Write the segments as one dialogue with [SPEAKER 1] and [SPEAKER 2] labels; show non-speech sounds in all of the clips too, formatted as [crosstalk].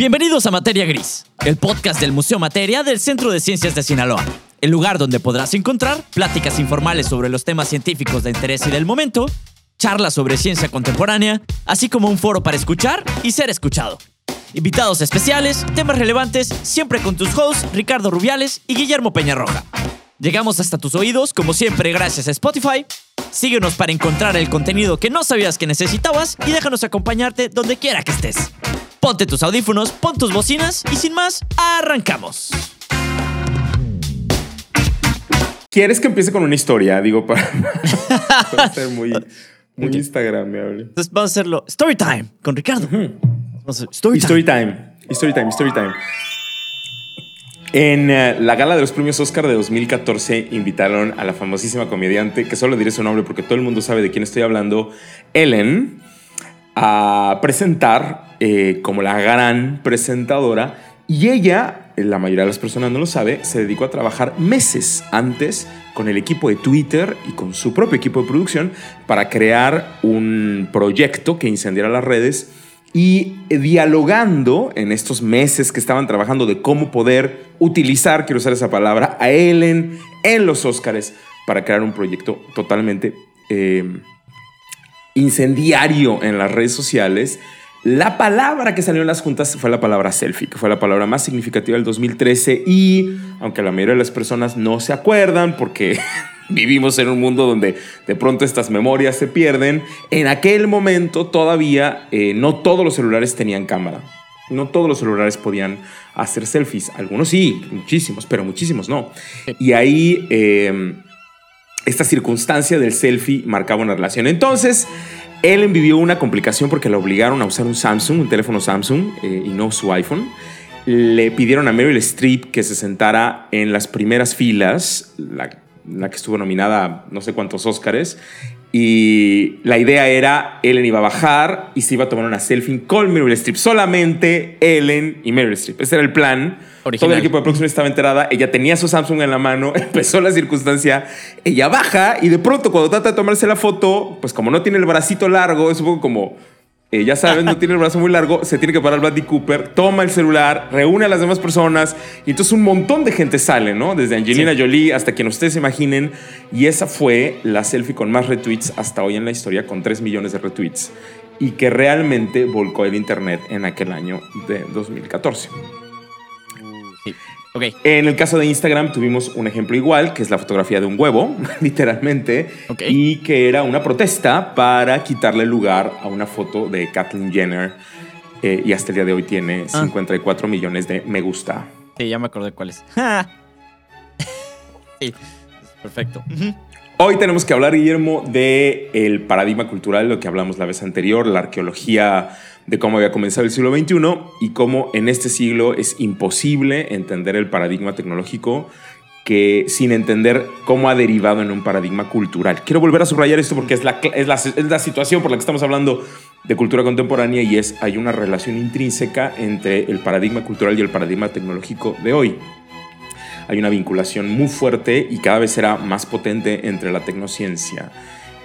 [SPEAKER 1] Bienvenidos a Materia Gris, el podcast del Museo Materia del Centro de Ciencias de Sinaloa. El lugar donde podrás encontrar pláticas informales sobre los temas científicos de interés y del momento, charlas sobre ciencia contemporánea, así como un foro para escuchar y ser escuchado. Invitados especiales, temas relevantes, siempre con tus hosts Ricardo Rubiales y Guillermo Peñarroja. Llegamos hasta tus oídos, como siempre, gracias a Spotify. Síguenos para encontrar el contenido que no sabías que necesitabas y déjanos acompañarte donde quiera que estés. Ponte tus audífonos, pon tus bocinas y sin más, arrancamos.
[SPEAKER 2] ¿Quieres que empiece con una historia? Digo, para, [laughs] para ser muy, [laughs] muy Instagramable.
[SPEAKER 1] Entonces vamos a hacerlo Story Time con Ricardo. Vamos a hacer story,
[SPEAKER 2] Story
[SPEAKER 1] time.
[SPEAKER 2] Story time, story time. En eh, la gala de los premios Oscar de 2014 invitaron a la famosísima comediante, que solo diré su nombre porque todo el mundo sabe de quién estoy hablando, Ellen, a presentar eh, como la gran presentadora. Y ella, la mayoría de las personas no lo sabe, se dedicó a trabajar meses antes con el equipo de Twitter y con su propio equipo de producción para crear un proyecto que incendiara las redes y dialogando en estos meses que estaban trabajando de cómo poder utilizar, quiero usar esa palabra, a Ellen en los Óscares para crear un proyecto totalmente eh, incendiario en las redes sociales. La palabra que salió en las juntas fue la palabra selfie, que fue la palabra más significativa del 2013 y aunque la mayoría de las personas no se acuerdan porque [laughs] vivimos en un mundo donde de pronto estas memorias se pierden, en aquel momento todavía eh, no todos los celulares tenían cámara. No todos los celulares podían hacer selfies. Algunos sí, muchísimos, pero muchísimos no. Y ahí eh, esta circunstancia del selfie marcaba una relación. Entonces, Ellen vivió una complicación porque la obligaron a usar un Samsung, un teléfono Samsung, eh, y no su iPhone. Le pidieron a Meryl Streep que se sentara en las primeras filas, la, la que estuvo nominada a no sé cuántos Óscares. Y la idea era, Ellen iba a bajar y se iba a tomar una selfie con Meryl Streep. Solamente Ellen y Meryl Streep. Ese era el plan.
[SPEAKER 1] Original.
[SPEAKER 2] Todo el equipo de producción estaba enterada. Ella tenía su Samsung en la mano. [laughs] Empezó la circunstancia. Ella baja y de pronto cuando trata de tomarse la foto, pues como no tiene el bracito largo, es un poco como... eh, ya sabes, no tiene el brazo muy largo, se tiene que parar Bradley Cooper, toma el celular, reúne a las demás personas y entonces un montón de gente sale, ¿no? Desde Angelina Jolie hasta quien ustedes imaginen. Y esa fue la selfie con más retweets hasta hoy en la historia, con 3 millones de retweets. Y que realmente volcó el Internet en aquel año de 2014. En el caso de Instagram tuvimos un ejemplo igual, que es la fotografía de un huevo, [laughs] literalmente, y que era una protesta para quitarle lugar a una foto de Kathleen Jenner. eh, y hasta el día de hoy tiene
[SPEAKER 1] Ah.
[SPEAKER 2] 54 millones de me gusta.
[SPEAKER 1] Sí, ya me acordé cuál es. [laughs] sí. Perfecto.
[SPEAKER 2] Hoy tenemos que hablar, Guillermo, de el paradigma cultural, lo que hablamos la vez anterior, la arqueología de cómo había comenzado el siglo XXI y cómo en este siglo es imposible entender el paradigma tecnológico que sin entender cómo ha derivado en un paradigma cultural. Quiero volver a subrayar esto porque es la, es la, es la situación por la que estamos hablando de cultura contemporánea y es hay una relación intrínseca entre el paradigma cultural y el paradigma tecnológico de hoy hay una vinculación muy fuerte y cada vez será más potente entre la tecnociencia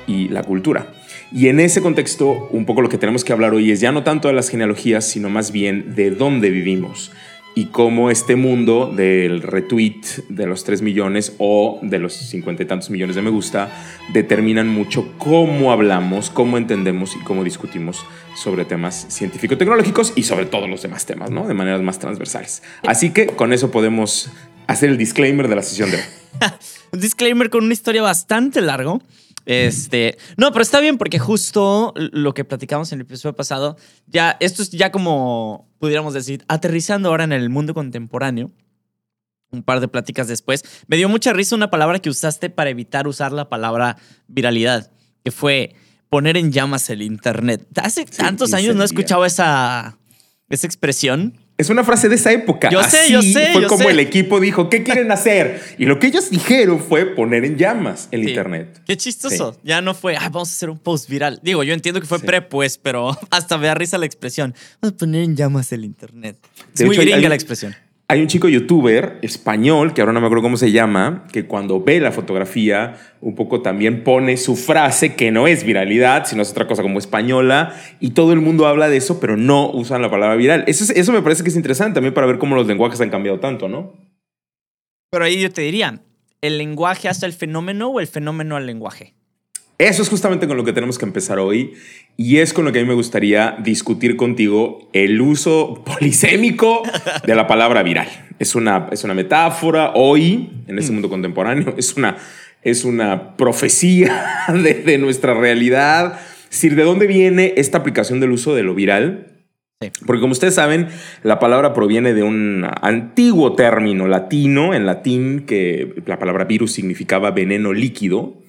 [SPEAKER 2] y la cultura. Y en ese contexto, un poco lo que tenemos que hablar hoy es ya no tanto de las genealogías, sino más bien de dónde vivimos y cómo este mundo del retweet de los 3 millones o de los 50 y tantos millones de me gusta determinan mucho cómo hablamos, cómo entendemos y cómo discutimos sobre temas científico-tecnológicos y sobre todos los demás temas, ¿no? De maneras más transversales. Así que con eso podemos hacer el disclaimer de la sesión de hoy. [laughs]
[SPEAKER 1] Un disclaimer con una historia bastante largo. Este, no, pero está bien porque justo lo que platicamos en el episodio pasado, ya esto es ya como pudiéramos decir, aterrizando ahora en el mundo contemporáneo. Un par de pláticas después, me dio mucha risa una palabra que usaste para evitar usar la palabra viralidad, que fue poner en llamas el internet. Hace tantos años no he
[SPEAKER 2] incendiar.
[SPEAKER 1] escuchado esa, esa expresión.
[SPEAKER 2] Es una frase de esa época.
[SPEAKER 1] Yo sé, yo sé,
[SPEAKER 2] Fue
[SPEAKER 1] yo
[SPEAKER 2] como
[SPEAKER 1] sé.
[SPEAKER 2] el equipo dijo, ¿qué quieren hacer? Y lo que ellos dijeron fue poner en llamas el
[SPEAKER 1] Sí.
[SPEAKER 2] internet.
[SPEAKER 1] Qué chistoso. Ya no fue, "Ay, vamos a hacer un post viral. Digo, yo entiendo que fue
[SPEAKER 2] Sí.
[SPEAKER 1] pre, pues, pero [laughs] hasta me da risa la expresión. Vamos a poner en llamas el internet. Es
[SPEAKER 2] De
[SPEAKER 1] muy
[SPEAKER 2] hecho,
[SPEAKER 1] gringa
[SPEAKER 2] hay-
[SPEAKER 1] la expresión.
[SPEAKER 2] Hay un chico youtuber español, que ahora no me acuerdo cómo se llama, que cuando ve la fotografía, un poco también pone su frase, que no es viralidad, sino es otra cosa como española, y todo el mundo habla de eso, pero no usan la palabra viral. Eso, eso me parece que es interesante también para ver cómo los lenguajes han cambiado tanto, ¿no?
[SPEAKER 1] Pero ahí yo te diría, ¿el lenguaje hace el fenómeno o el fenómeno al lenguaje?
[SPEAKER 2] Eso es justamente con lo que tenemos que empezar hoy y es con lo que a mí me gustaría discutir contigo el uso polisémico de la palabra viral. Es una, es una metáfora hoy, en este mundo contemporáneo, es una, es una profecía [laughs] de, de nuestra realidad. Es decir, ¿de dónde viene esta aplicación del uso de lo viral? Porque como ustedes saben, la palabra proviene de un antiguo término latino, en latín, que la palabra virus significaba veneno líquido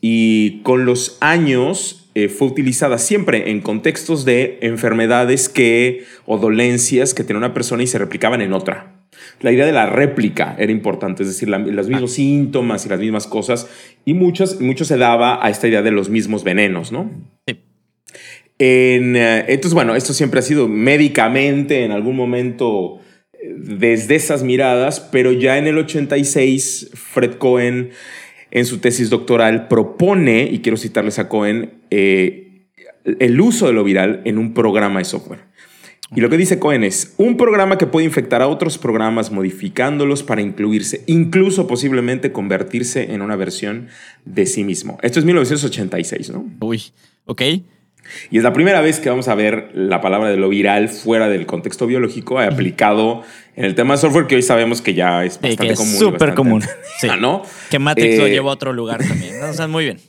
[SPEAKER 2] y con los años eh, fue utilizada siempre en contextos de enfermedades que, o dolencias que tenía una persona y se replicaban en otra. La idea de la réplica era importante, es decir, la, los mismos síntomas y las mismas cosas, y muchos, mucho se daba a esta idea de los mismos venenos, ¿no?
[SPEAKER 1] Sí.
[SPEAKER 2] En, eh, entonces, bueno, esto siempre ha sido médicamente en algún momento eh, desde esas miradas, pero ya en el 86 Fred Cohen en su tesis doctoral propone, y quiero citarles a Cohen, eh, el uso de lo viral en un programa de software. Y lo que dice Cohen es un programa que puede infectar a otros programas modificándolos para incluirse, incluso posiblemente convertirse en una versión de sí mismo. Esto es 1986, ¿no?
[SPEAKER 1] Uy, ok.
[SPEAKER 2] Y es la primera vez que vamos a ver la palabra de lo viral fuera del contexto biológico aplicado en el tema de software que hoy sabemos que ya es bastante
[SPEAKER 1] que es
[SPEAKER 2] común.
[SPEAKER 1] súper común. [laughs] Sí.
[SPEAKER 2] ¿no?
[SPEAKER 1] Que Matrix lo
[SPEAKER 2] Eh,
[SPEAKER 1] llevó a otro lugar también. ¿no? O sea, muy bien. [laughs]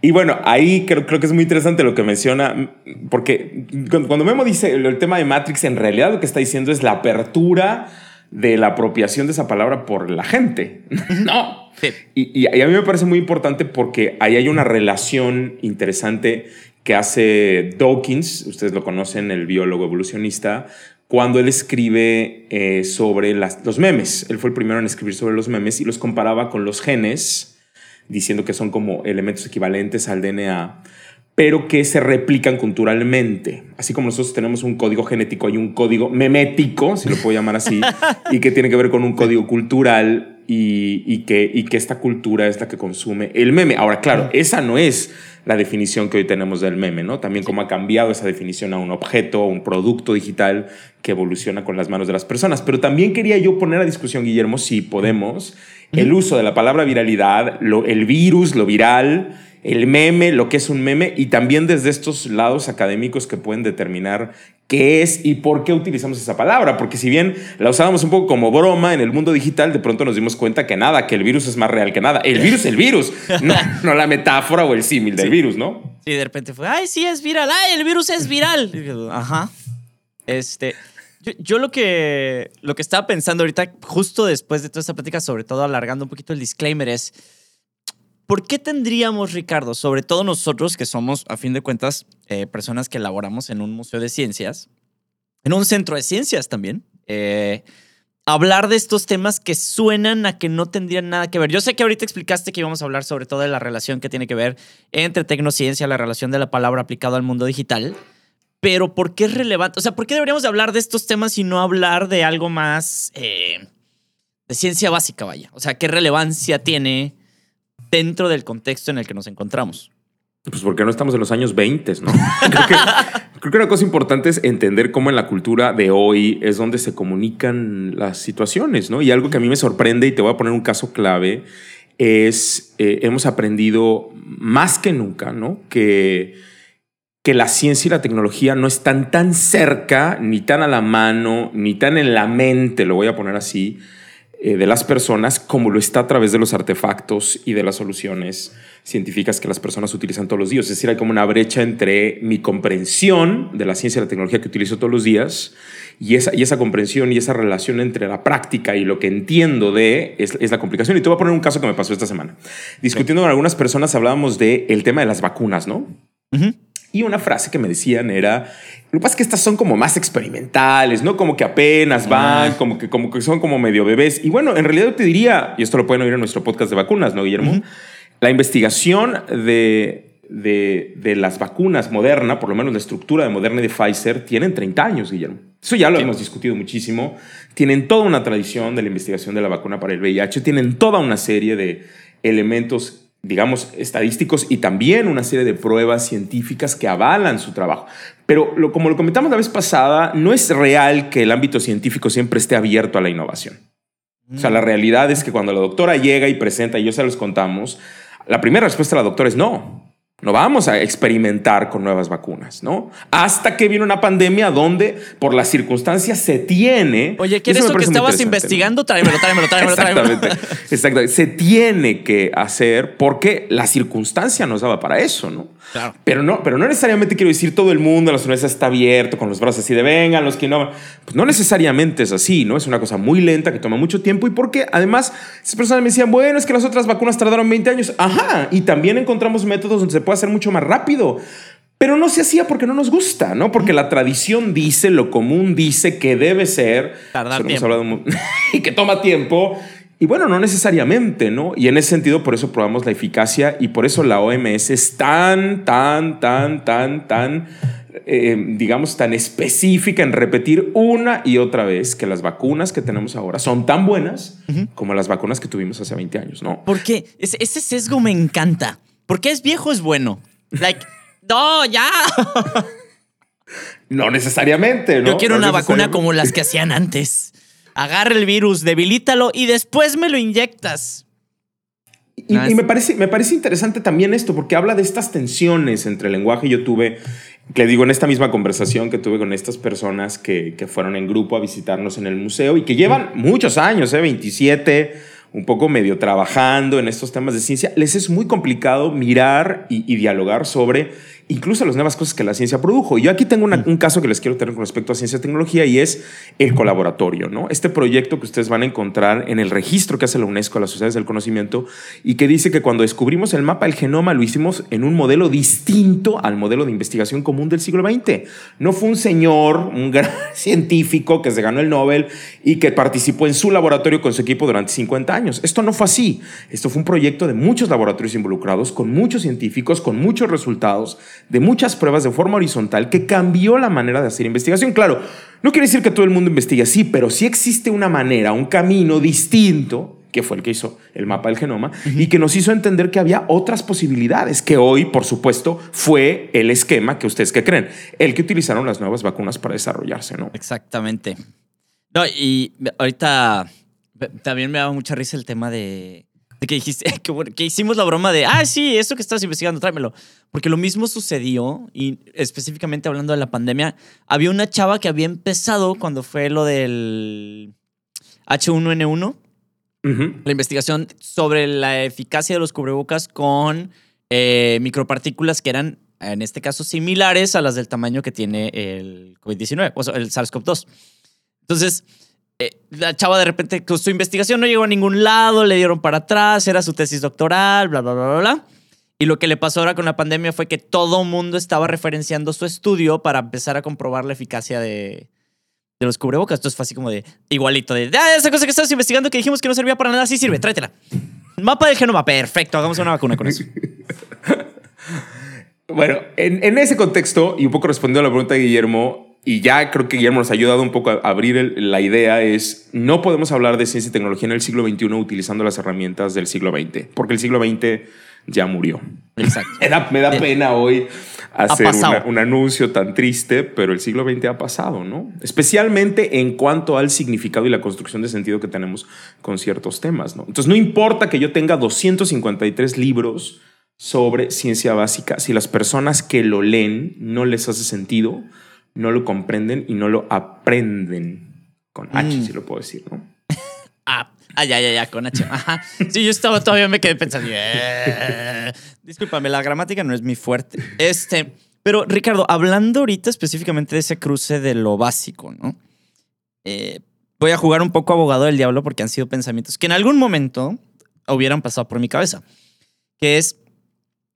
[SPEAKER 2] Y bueno, ahí creo, creo que es muy interesante lo que menciona, porque cuando Memo dice el, tema de Matrix, en realidad lo que está diciendo es la apertura de la apropiación de esa palabra por la gente. [laughs] no.
[SPEAKER 1] Sí.
[SPEAKER 2] Y a mí me parece muy importante porque ahí hay una relación interesante que hace Dawkins, ustedes lo conocen, el biólogo evolucionista, cuando él escribe eh, sobre las- los memes. Él fue el primero en escribir sobre los memes y los comparaba con los genes, diciendo que son como elementos equivalentes al DNA, pero que se replican culturalmente. Así como nosotros tenemos un código genético, hay un código memético, si lo puedo llamar así, [laughs] y que tiene que ver con un código cultural y, y que, y que esta cultura es la que consume el meme. Ahora, claro, esa no es la definición que hoy tenemos del meme, ¿no? También cómo ha cambiado esa definición a un objeto, a un producto digital que evoluciona con las manos de las personas. Pero también quería yo poner a discusión, Guillermo, si podemos, el uso de la palabra viralidad, lo- el virus, lo viral, el meme, lo que es un meme, y también desde estos lados académicos que pueden determinar qué es y por qué utilizamos esa palabra. Porque si bien la usábamos un poco como broma en el mundo digital, de pronto nos dimos cuenta que nada, que el virus es más real que nada. El virus es el virus, no, [laughs] no la metáfora o el símil del virus, ¿no?
[SPEAKER 1] Sí, de repente fue, ay, sí, es viral, ay, el virus es viral. Ajá. Este, yo, yo lo, que, lo que estaba pensando ahorita, justo después de toda esta plática, sobre todo alargando un poquito el disclaimer, es, ¿por qué tendríamos, Ricardo, sobre todo nosotros que somos, a fin de cuentas, eh, personas que elaboramos en un museo de ciencias, en un centro de ciencias también, eh, hablar de estos temas que suenan a que no tendrían nada que ver. Yo sé que ahorita explicaste que íbamos a hablar sobre todo de la relación que tiene que ver entre tecnociencia, la relación de la palabra aplicada al mundo digital, pero ¿por qué es relevante? O sea, ¿por qué deberíamos de hablar de estos temas y no hablar de algo más eh, de ciencia básica, vaya? O sea, ¿qué relevancia tiene dentro del contexto en el que nos encontramos?
[SPEAKER 2] Pues porque no estamos en los años 20, ¿no? [laughs] creo, que, una cosa importante es entender cómo en la cultura de hoy es donde se comunican las situaciones, ¿no? Y algo que a mí me sorprende, y te voy a poner un caso clave, es eh, hemos aprendido más que nunca, ¿no? Que, que la ciencia y la tecnología no están tan cerca, ni tan a la mano, ni tan en la mente, lo voy a poner así, eh, de las personas como lo está a través de los artefactos y de las soluciones científicas que las personas utilizan todos los días. Es decir, hay como una brecha entre mi comprensión de la ciencia y la tecnología que utilizo todos los días y esa, y esa comprensión y esa relación entre la práctica y lo que entiendo de es, la complicación. Y te voy a poner un caso que me pasó esta semana. Discutiendo con algunas personas hablábamos del el tema de las vacunas, ¿no? Y una frase que me decían era, lo que pasa es que estas son como más experimentales, ¿no? Como que apenas van,
[SPEAKER 1] Ah.
[SPEAKER 2] como, que, como que son como medio bebés. Y bueno, en realidad te diría, y esto lo pueden oír en nuestro podcast de vacunas, ¿no, Guillermo? La investigación de, de, de las vacunas Moderna, por lo menos la estructura de Moderna y de Pfizer, tienen 30 años, Guillermo. Eso ya lo hemos discutido muchísimo. Tienen toda una tradición de la investigación de la vacuna para el VIH, tienen toda una serie de elementos digamos, estadísticos y también una serie de pruebas científicas que avalan su trabajo. Pero como lo comentamos la vez pasada, no es real que el ámbito científico siempre esté abierto a la innovación. O sea, la realidad es que cuando la doctora llega y presenta, y yo se los contamos, la primera respuesta de la doctora es no. No vamos a experimentar con nuevas vacunas, ¿no? Hasta que viene una pandemia donde, por las circunstancias, se tiene.
[SPEAKER 1] Oye, ¿quieres eso, que estabas investigando? Tráemelo, [laughs] tráemelo, tráemelo,
[SPEAKER 2] Exactamente. Exactamente. Se tiene que hacer porque la circunstancia nos daba para eso, ¿no? Claro. Pero no, pero no necesariamente quiero decir todo el mundo, la universidades está abierto con los brazos así de vengan, los que no. Pues no necesariamente es así, ¿no? Es una cosa muy lenta que toma mucho tiempo y porque además esas personas me decían, bueno, es que las otras vacunas tardaron 20 años. Ajá. Y también encontramos métodos donde se puede hacer mucho más rápido. Pero no se hacía porque no nos gusta, ¿no? Porque la tradición dice, lo común dice que debe ser.
[SPEAKER 1] Tardar tiempo. [laughs]
[SPEAKER 2] y que toma tiempo. Y bueno, no necesariamente, ¿no? Y en ese sentido, por eso probamos la eficacia y por eso la OMS es tan, tan, tan, tan, tan, eh, digamos, tan específica en repetir una y otra vez que las vacunas que tenemos ahora son tan buenas como las vacunas que tuvimos hace 20 años, ¿no?
[SPEAKER 1] Porque ese sesgo me encanta. Porque es viejo, es bueno. Like, [laughs] no, ya.
[SPEAKER 2] no necesariamente, ¿no?
[SPEAKER 1] Yo quiero una vacuna como las que hacían antes agarra el virus, debilítalo y después me lo inyectas.
[SPEAKER 2] Y, me, parece, me parece interesante también esto, porque habla de estas tensiones entre el lenguaje. Yo tuve, le digo, en esta misma conversación que tuve con estas personas que, que fueron en grupo a visitarnos en el museo y que llevan muchos años, ¿eh? 27, un poco medio trabajando en estos temas de ciencia, les es muy complicado mirar y, y dialogar sobre incluso las nuevas cosas que la ciencia produjo. Y yo aquí tengo mm. un caso que les quiero tener con respecto a ciencia y tecnología y es el colaboratorio, ¿no? Este proyecto que ustedes van a encontrar en el registro que hace la UNESCO a las sociedades del conocimiento y que dice que cuando descubrimos el mapa del genoma lo hicimos en un modelo distinto al modelo de investigación común del siglo XX. No fue un señor, un [laughs] gran científico que se ganó el Nobel y que participó en su laboratorio con su equipo durante 50 años. Esto no fue así. Esto fue un proyecto de muchos laboratorios involucrados, con muchos científicos, con muchos resultados de muchas pruebas de forma horizontal que cambió la manera de hacer investigación. Claro, no quiere decir que todo el mundo investigue así, pero sí existe una manera, un camino distinto que fue el que hizo el mapa del genoma, y que nos hizo entender que había otras posibilidades, que hoy, por supuesto, fue el esquema que ustedes creen, el que utilizaron las nuevas vacunas para desarrollarse, ¿no?
[SPEAKER 1] Exactamente. No, y ahorita también me daba mucha risa el tema de que dijiste, [laughs] que, hicimos la broma de, ah, sí, eso que estás investigando, tráemelo. Porque lo mismo sucedió, y específicamente hablando de la pandemia, había una chava que había empezado cuando fue lo del H1N1, la investigación sobre la eficacia de los cubrebocas con eh, micropartículas que eran, en este caso, similares a las del tamaño que tiene el COVID-19, o sea, el SARS-CoV-2. Entonces, eh, la chava de repente con su investigación no llegó a ningún lado, le dieron para atrás, era su tesis doctoral, bla, bla, bla, bla, bla. Y lo que le pasó ahora con la pandemia fue que todo mundo estaba referenciando su estudio para empezar a comprobar la eficacia de, de los cubrebocas. Entonces fue así como de igualito de, ah, esa cosa que estás investigando que dijimos que no servía para nada, sí sirve, tráetela. Mapa del genoma, perfecto, hagamos una vacuna con eso. [laughs]
[SPEAKER 2] bueno, en, en, ese contexto, y un poco respondiendo a la pregunta de Guillermo, y ya creo que Guillermo nos ha ayudado un poco a abrir la idea, es no podemos hablar de ciencia y tecnología en el siglo XXI utilizando las herramientas del siglo XX, porque el siglo XX ya murió.
[SPEAKER 1] Exacto. [laughs]
[SPEAKER 2] me da, pena hoy hacer un anuncio tan triste, pero el siglo XX ha pasado, ¿no? Especialmente en cuanto al significado y la construcción de sentido que tenemos con ciertos temas, ¿no? Entonces, no importa que yo tenga 253 libros sobre ciencia básica, si las personas que lo leen no les hace sentido, no lo comprenden y no lo aprenden. Con H, mm. si lo puedo decir, ¿no? [laughs]
[SPEAKER 1] ah, ya, ya, ya, con H. Ajá. Sí, yo estaba todavía me quedé pensando. Eh". Discúlpame, la gramática no es mi fuerte. Este, pero Ricardo, hablando ahorita específicamente de ese cruce de lo básico, ¿no? Eh, voy a jugar un poco abogado del diablo porque han sido pensamientos que en algún momento hubieran pasado por mi cabeza. Que es,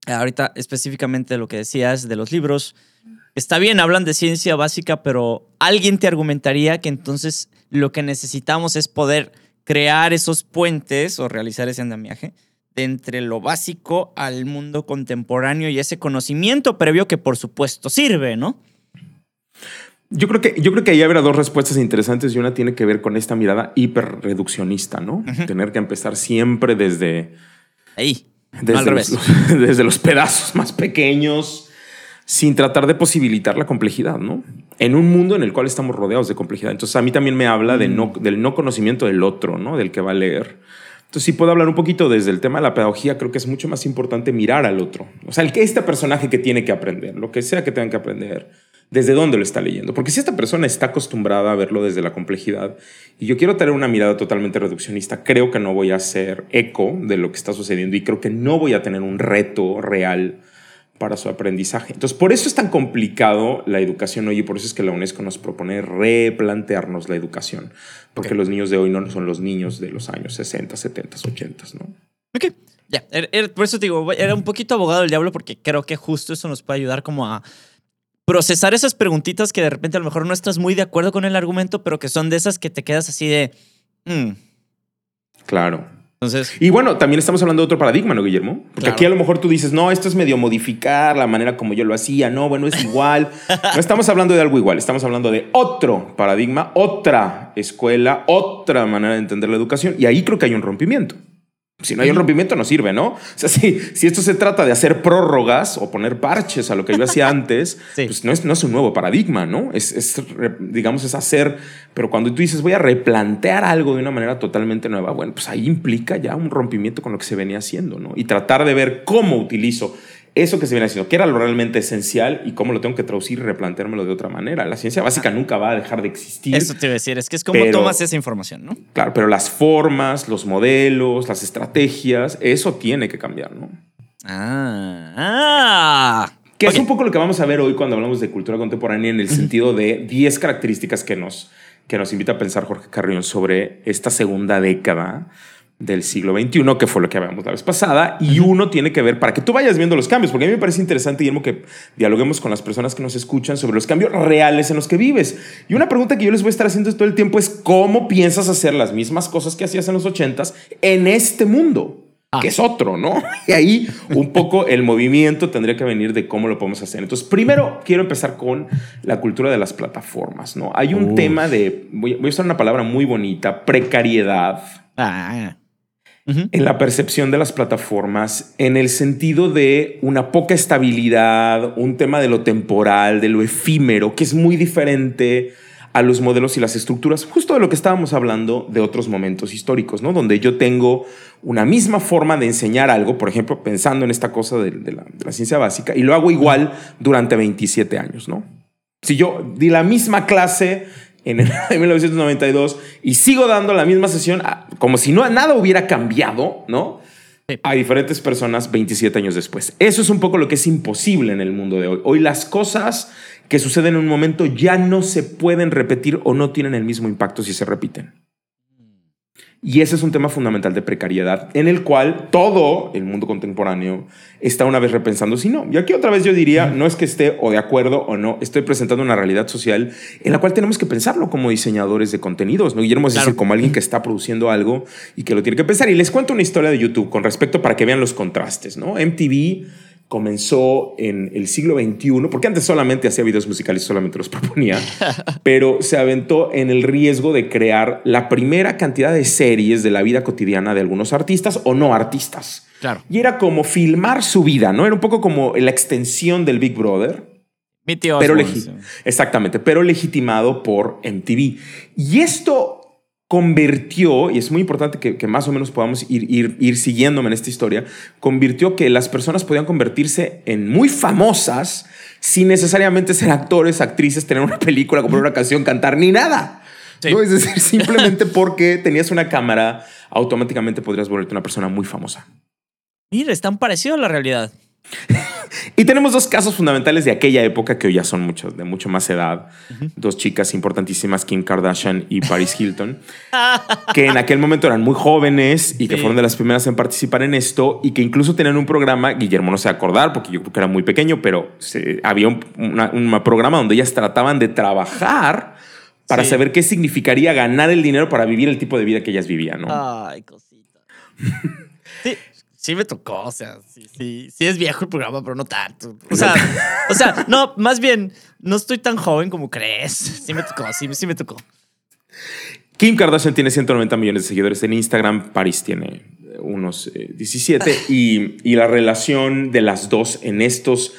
[SPEAKER 1] ahorita específicamente lo que decías de los libros, está bien, hablan de ciencia básica, pero alguien te argumentaría que entonces lo que necesitamos es poder crear esos puentes o realizar ese andamiaje de entre lo básico al mundo contemporáneo y ese conocimiento previo que por supuesto sirve, ¿no?
[SPEAKER 2] Yo creo que, yo creo que ahí habrá dos respuestas interesantes y una tiene que ver con esta mirada hiperreduccionista, ¿no? Tener que empezar siempre desde...
[SPEAKER 1] Ahí.
[SPEAKER 2] Desde, los, [laughs] desde los pedazos más pequeños, sin tratar de posibilitar la complejidad, ¿no? En un mundo en el cual estamos rodeados de complejidad. Entonces a mí también me habla de no, del no conocimiento del otro, ¿no? Del que va a leer. Entonces, si puedo hablar un poquito desde el tema de la pedagogía, creo que es mucho más importante mirar al otro. O sea, el que este personaje que tiene que aprender, lo que sea que tenga que aprender, desde dónde lo está leyendo. Porque si esta persona está acostumbrada a verlo desde la complejidad y yo quiero tener una mirada totalmente reduccionista, creo que no voy a hacer eco de lo que está sucediendo y creo que no voy a tener un reto real para su aprendizaje. Entonces, por eso es tan complicado la educación hoy y por eso es que la UNESCO nos propone replantearnos la educación, porque los niños de hoy no son los niños de los años 60, 70, 80, ¿no?
[SPEAKER 1] Ok, ya, er, er, por eso te digo, era un poquito abogado del diablo porque creo que justo eso nos puede ayudar como a procesar esas preguntitas que de repente a lo mejor no estás muy de acuerdo con el argumento, pero que son de esas que te quedas así de... Mm".
[SPEAKER 2] Claro.
[SPEAKER 1] Entonces,
[SPEAKER 2] y bueno, también estamos hablando de otro paradigma, ¿no, Guillermo? Porque aquí a lo mejor tú dices, no, esto es medio modificar la manera como yo lo hacía, no, bueno, es igual. no estamos hablando de algo igual, estamos hablando de otro paradigma, otra escuela, otra manera de entender la educación, y ahí creo que hay un rompimiento. Si no hay un rompimiento, no sirve, ¿no? O sea, [laughs] si, si esto se trata de hacer prórrogas o poner parches a lo que yo hacía antes, [laughs] pues no es, no es un nuevo paradigma, ¿no? Es, es, digamos, es hacer, pero cuando tú dices voy a replantear algo de una manera totalmente nueva, bueno, pues ahí implica ya un rompimiento con lo que se venía haciendo, ¿no? Y tratar de ver cómo utilizo eso que se viene haciendo, que era lo realmente esencial y cómo lo tengo que traducir y replanteármelo de otra manera. La ciencia básica nunca va a dejar de existir.
[SPEAKER 1] Eso te iba a decir, es que es como tomas esa información, ¿no?
[SPEAKER 2] Claro, pero las formas, los modelos, las estrategias, eso tiene que cambiar, ¿no?
[SPEAKER 1] Ah, ah.
[SPEAKER 2] Que es un poco lo que vamos a ver hoy cuando hablamos de cultura contemporánea en el sentido de 10 características que nos, que nos invita a pensar Jorge Carrión sobre esta segunda década del siglo XXI, que fue lo que habíamos la vez pasada, y uno tiene que ver para que tú vayas viendo los cambios, porque a mí me parece interesante, Guillermo, que dialoguemos con las personas que nos escuchan sobre los cambios reales en los que vives. Y una pregunta que yo les voy a estar haciendo todo el tiempo es, ¿cómo piensas hacer las mismas cosas que hacías en los ochentas en este mundo? Ah. que es otro, ¿no? [laughs] Y ahí un poco el movimiento tendría que venir de cómo lo podemos hacer. Entonces, primero quiero empezar con la cultura de las plataformas, ¿no? Hay un tema de, voy, a usar una palabra muy bonita, precariedad.
[SPEAKER 1] Ah
[SPEAKER 2] en la percepción de las plataformas, en el sentido de una poca estabilidad, un tema de lo temporal, de lo efímero, que es muy diferente a los modelos y las estructuras, justo de lo que estábamos hablando de otros momentos históricos, ¿no? Donde yo tengo una misma forma de enseñar algo, por ejemplo, pensando en esta cosa de, la, de la ciencia básica, y lo hago igual durante 27 años, ¿no? Si yo di la misma clase en el 1992 [laughs] y sigo dando la misma sesión ah, como si no, nada hubiera cambiado, ¿no? A diferentes personas 27 años después. Eso es un poco lo que es imposible en el mundo de hoy. Hoy las cosas que suceden en un momento ya no se pueden repetir o no tienen el mismo impacto si se repiten. Y ese es un tema fundamental de precariedad en el cual todo el mundo contemporáneo está una vez repensando si no. Y aquí otra vez yo diría, no es que esté o de acuerdo o no, estoy presentando una realidad social en la cual tenemos que pensarlo como diseñadores de contenidos, ¿no? Guillermo es decir, como alguien que está produciendo algo y que lo tiene que pensar. Y les cuento una historia de YouTube con respecto para que vean los contrastes, ¿no? MTV comenzó en el siglo XXI, porque antes solamente hacía videos musicales, solamente los proponía, [laughs] pero se aventó en el riesgo de crear la primera cantidad de series de la vida cotidiana de algunos artistas o no artistas.
[SPEAKER 1] Claro.
[SPEAKER 2] Y era como filmar su vida, ¿no? Era un poco como la extensión del Big Brother.
[SPEAKER 1] Mi tío
[SPEAKER 2] pero Exactamente, pero legitimado por MTV. Y esto convirtió, y es muy importante que, más o menos podamos ir, ir, ir, siguiéndome en esta historia, convirtió que las personas podían convertirse en muy famosas sin necesariamente ser actores, actrices, tener una película, comprar una canción, cantar, ni nada. ¿no? Es decir, [laughs] simplemente porque tenías una cámara, automáticamente podrías volverte una persona muy famosa.
[SPEAKER 1] Mira, es tan parecido a la realidad. [laughs]
[SPEAKER 2] y tenemos dos casos fundamentales de aquella época que hoy ya son muchos, de mucho más edad. Dos chicas importantísimas, Kim Kardashian y Paris [laughs] Hilton, que en aquel momento eran muy jóvenes y que fueron de las primeras en participar en esto y que incluso tenían un programa, Guillermo no se acordar porque yo creo que era muy pequeño, pero había un, programa donde ellas trataban de trabajar para saber qué significaría ganar el dinero para vivir el tipo de vida que ellas vivían, ¿no?
[SPEAKER 1] Ay, cosita. [laughs] sí, me tocó, o sea, sí, sí, sí es viejo el programa, pero no tanto. [laughs] O sea, o sea, no, más bien, no estoy tan joven como crees. Sí me tocó, sí, sí me tocó.
[SPEAKER 2] Kim Kardashian tiene 190 millones de seguidores en Instagram, Paris tiene unos 17 eh, y, y la relación de las dos en estos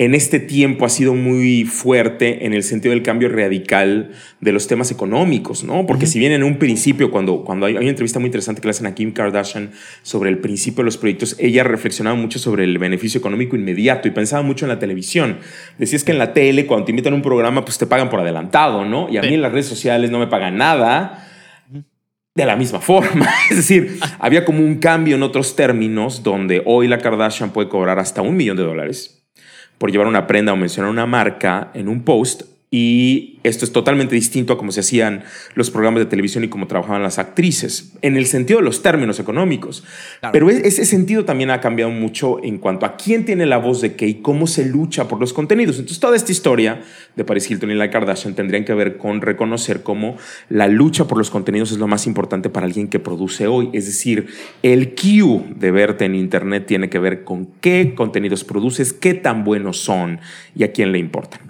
[SPEAKER 2] en este tiempo ha sido muy fuerte en el sentido del cambio radical de los temas económicos, ¿no? Porque si bien en un principio, cuando, cuando hay, una entrevista muy interesante que le hacen a Kim Kardashian sobre el principio de los proyectos, ella reflexionaba mucho sobre el beneficio económico inmediato y pensaba mucho en la televisión. Decías que en la tele, cuando te invitan a un programa, pues te pagan por adelantado, ¿no? Y a mí en las redes sociales no me pagan nada de la misma [laughs] forma. Es decir, había como un cambio en otros términos donde hoy la Kardashian puede cobrar hasta un millón de dólares por llevar una prenda o mencionar una marca en un post y esto es totalmente distinto a cómo se hacían los programas de televisión y cómo trabajaban las actrices, en el sentido de los términos económicos. Pero e-, ese sentido también ha cambiado mucho en cuanto a quién tiene la voz de qué y cómo se lucha por los contenidos. Entonces, toda esta historia de Paris Hilton y la Kardashian tendrían que ver con reconocer cómo la lucha por los contenidos es lo más importante para alguien que produce hoy. Es decir, el Q de verte en Internet tiene que ver con qué contenidos produces, qué tan buenos son y a quién le importan.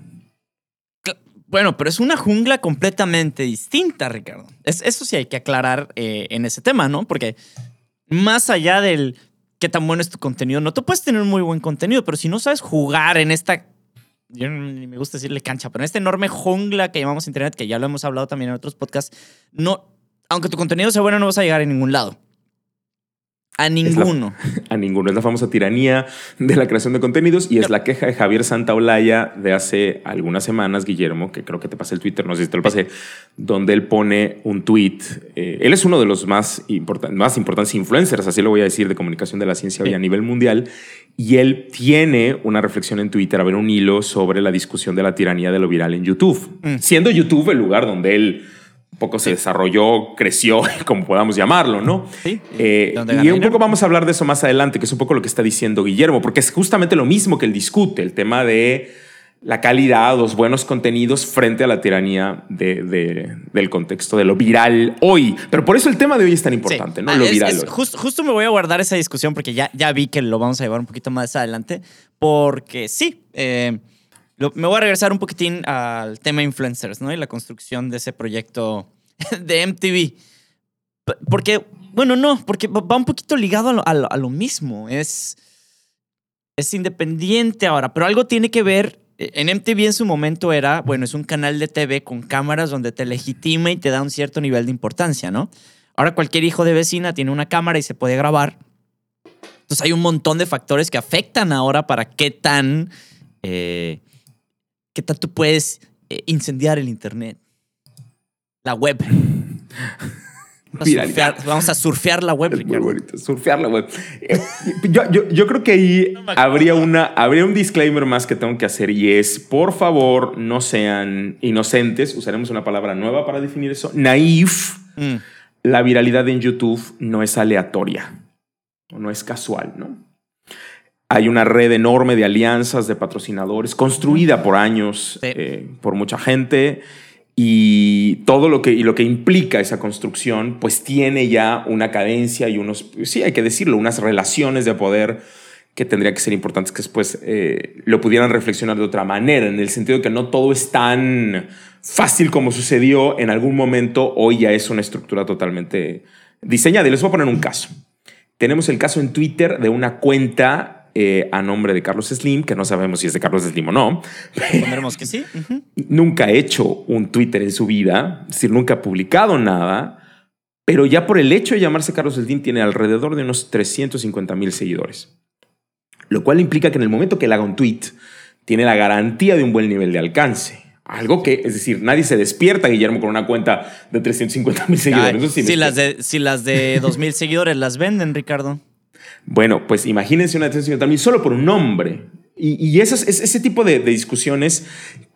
[SPEAKER 1] Bueno, pero es una jungla completamente distinta, Ricardo. eso sí hay que aclarar eh, en ese tema, ¿no? Porque más allá del qué tan bueno es tu contenido, no tú puedes tener muy buen contenido, pero si no sabes jugar en esta, yo ni me gusta decirle cancha, pero en esta enorme jungla que llamamos Internet, que ya lo hemos hablado también en otros podcasts, no, aunque tu contenido sea bueno, no vas a llegar a ningún lado. A ninguno. [laughs]
[SPEAKER 2] a ninguno. Es la famosa tiranía de la creación de contenidos y es la queja de Javier Santaolalla de hace algunas semanas, Guillermo, que creo que te pasé el Twitter, no sé si te lo pasé, donde él pone un tweet. Eh, él es uno de los más, más importantes influencers, así lo voy a decir, de comunicación de la ciencia hoy a nivel mundial. Y él tiene una reflexión en Twitter, a ver un hilo sobre la discusión de la tiranía de lo viral en YouTube. Mm. Siendo YouTube el lugar donde él poco se desarrolló, creció, [laughs] como podamos llamarlo, ¿no? Sí. Eh, y un poco vamos a hablar de eso más adelante, que es un poco lo que está diciendo Guillermo, porque es justamente lo mismo que él discute, el tema de la calidad, los buenos contenidos frente a la tiranía de, del contexto de lo viral hoy. Pero por eso el tema de hoy es tan importante, ¿no?
[SPEAKER 1] Ah,
[SPEAKER 2] lo viral
[SPEAKER 1] justo me voy a guardar esa discusión porque ya, ya vi que lo vamos a llevar un poquito más adelante, porque sí, eh, me voy a regresar un poquitín al tema influencers, ¿no? Y la construcción de ese proyecto [laughs] de MTV. Porque, bueno, no, porque va un poquito ligado a lo, mismo. Es, es independiente ahora, pero algo tiene que ver. En MTV en su momento era, bueno, es un canal de TV con cámaras donde te legitima y te da un cierto nivel de importancia, ¿no? Ahora cualquier hijo de vecina tiene una cámara y se puede grabar. Entonces hay un montón de factores que afectan ahora para qué tan eh, ¿Qué tal tú puedes eh, incendiar el Internet? La web. [laughs] Vamos a, surfear, la web.
[SPEAKER 2] muy bonito, surfear la web. Eh, yo, creo que ahí habría, una, habría un disclaimer más que tengo que hacer y es, por favor, no sean inocentes. Usaremos una palabra nueva para definir eso. Naif. Mm. La viralidad en YouTube no es aleatoria. No es casual, ¿no? Hay una red enorme de alianzas, de patrocinadores, construida por años, eh, por mucha gente. Y todo lo que, y lo que implica esa construcción, pues tiene ya una cadencia y unos, sí, hay que decirlo, unas relaciones de poder que tendría que ser importantes que después eh, lo pudieran reflexionar de otra manera, en el sentido de que no todo es tan fácil como sucedió en algún momento, hoy ya es una estructura totalmente diseñada. Y les voy a poner un caso. Tenemos el caso en Twitter de una cuenta eh, a nombre de Carlos Slim, que no sabemos si es de Carlos Slim o no.
[SPEAKER 1] Pondremos que sí. [laughs]
[SPEAKER 2] Nunca ha hecho un Twitter en su vida, es decir, nunca ha publicado nada, pero ya por el hecho de llamarse Carlos Slim tiene alrededor de unos 350 mil seguidores. Lo cual implica que en el momento que él haga un tweet, tiene la garantía de un buen nivel de alcance. Algo que, es decir, nadie se despierta, Guillermo, con una cuenta de 350 mil seguidores.
[SPEAKER 1] si, las de, si las de 2 mil [laughs] seguidores las venden, Ricardo.
[SPEAKER 2] Bueno, pues imagínense una detención también solo por un nombre. Y, ese tipo de, discusiones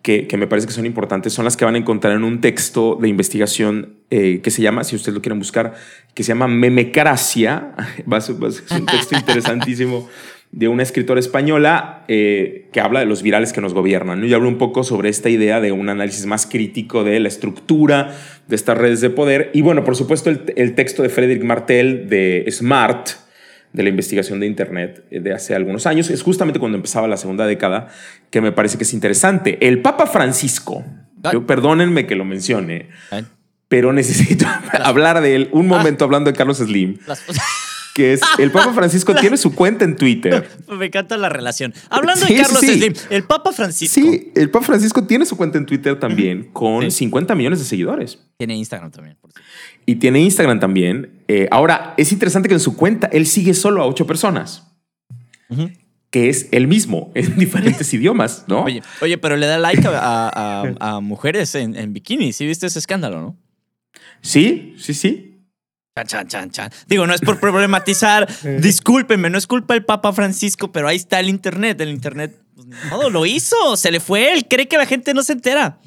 [SPEAKER 2] que, me parece que son importantes son las que van a encontrar en un texto de investigación eh, que se llama, si ustedes lo quieren buscar, que se llama Memecracia. [laughs] es un texto [laughs] interesantísimo de una escritora española eh, que habla de los virales que nos gobiernan. Y habla un poco sobre esta idea de un análisis más crítico de la estructura de estas redes de poder. Y bueno, por supuesto, el, el texto de Frederick Martel de Smart, de la investigación de Internet eh, de hace algunos años. Es justamente cuando empezaba la segunda década que me parece que es interesante. El Papa Francisco,
[SPEAKER 1] Ah.
[SPEAKER 2] yo, perdónenme que lo mencione,
[SPEAKER 1] Ay,
[SPEAKER 2] pero necesito [laughs] hablar de él un momento hablando de Carlos Slim,
[SPEAKER 1] las- [laughs]
[SPEAKER 2] que es el Papa [laughs] Francisco tiene su cuenta en Twitter. [laughs]
[SPEAKER 1] Me encanta la relación. Hablando
[SPEAKER 2] Sí,
[SPEAKER 1] de Carlos
[SPEAKER 2] sí, sí.
[SPEAKER 1] Slim, el Papa Francisco
[SPEAKER 2] Sí, el Papa Francisco tiene su cuenta en Twitter también con
[SPEAKER 1] Sí.
[SPEAKER 2] 50 millones de seguidores.
[SPEAKER 1] tiene Instagram también. por.
[SPEAKER 2] Y tiene Instagram también. Eh, ahora, es interesante que en su cuenta él sigue solo a ocho personas, que es el mismo en [laughs] diferentes idiomas, ¿no?
[SPEAKER 1] Oye, oye, pero le da like a, a- a- a mujeres en, en bikini. ¿Sí viste ese escándalo, no?
[SPEAKER 2] Sí, sí, sí.
[SPEAKER 1] Chan, chan, chan, chan. Digo, no es por problematizar. [laughs] Discúlpenme, no es culpa del Papa Francisco, pero ahí está el Internet. El Internet, pues, ni modo, lo hizo. Se le fue. Él cree que la gente no se entera.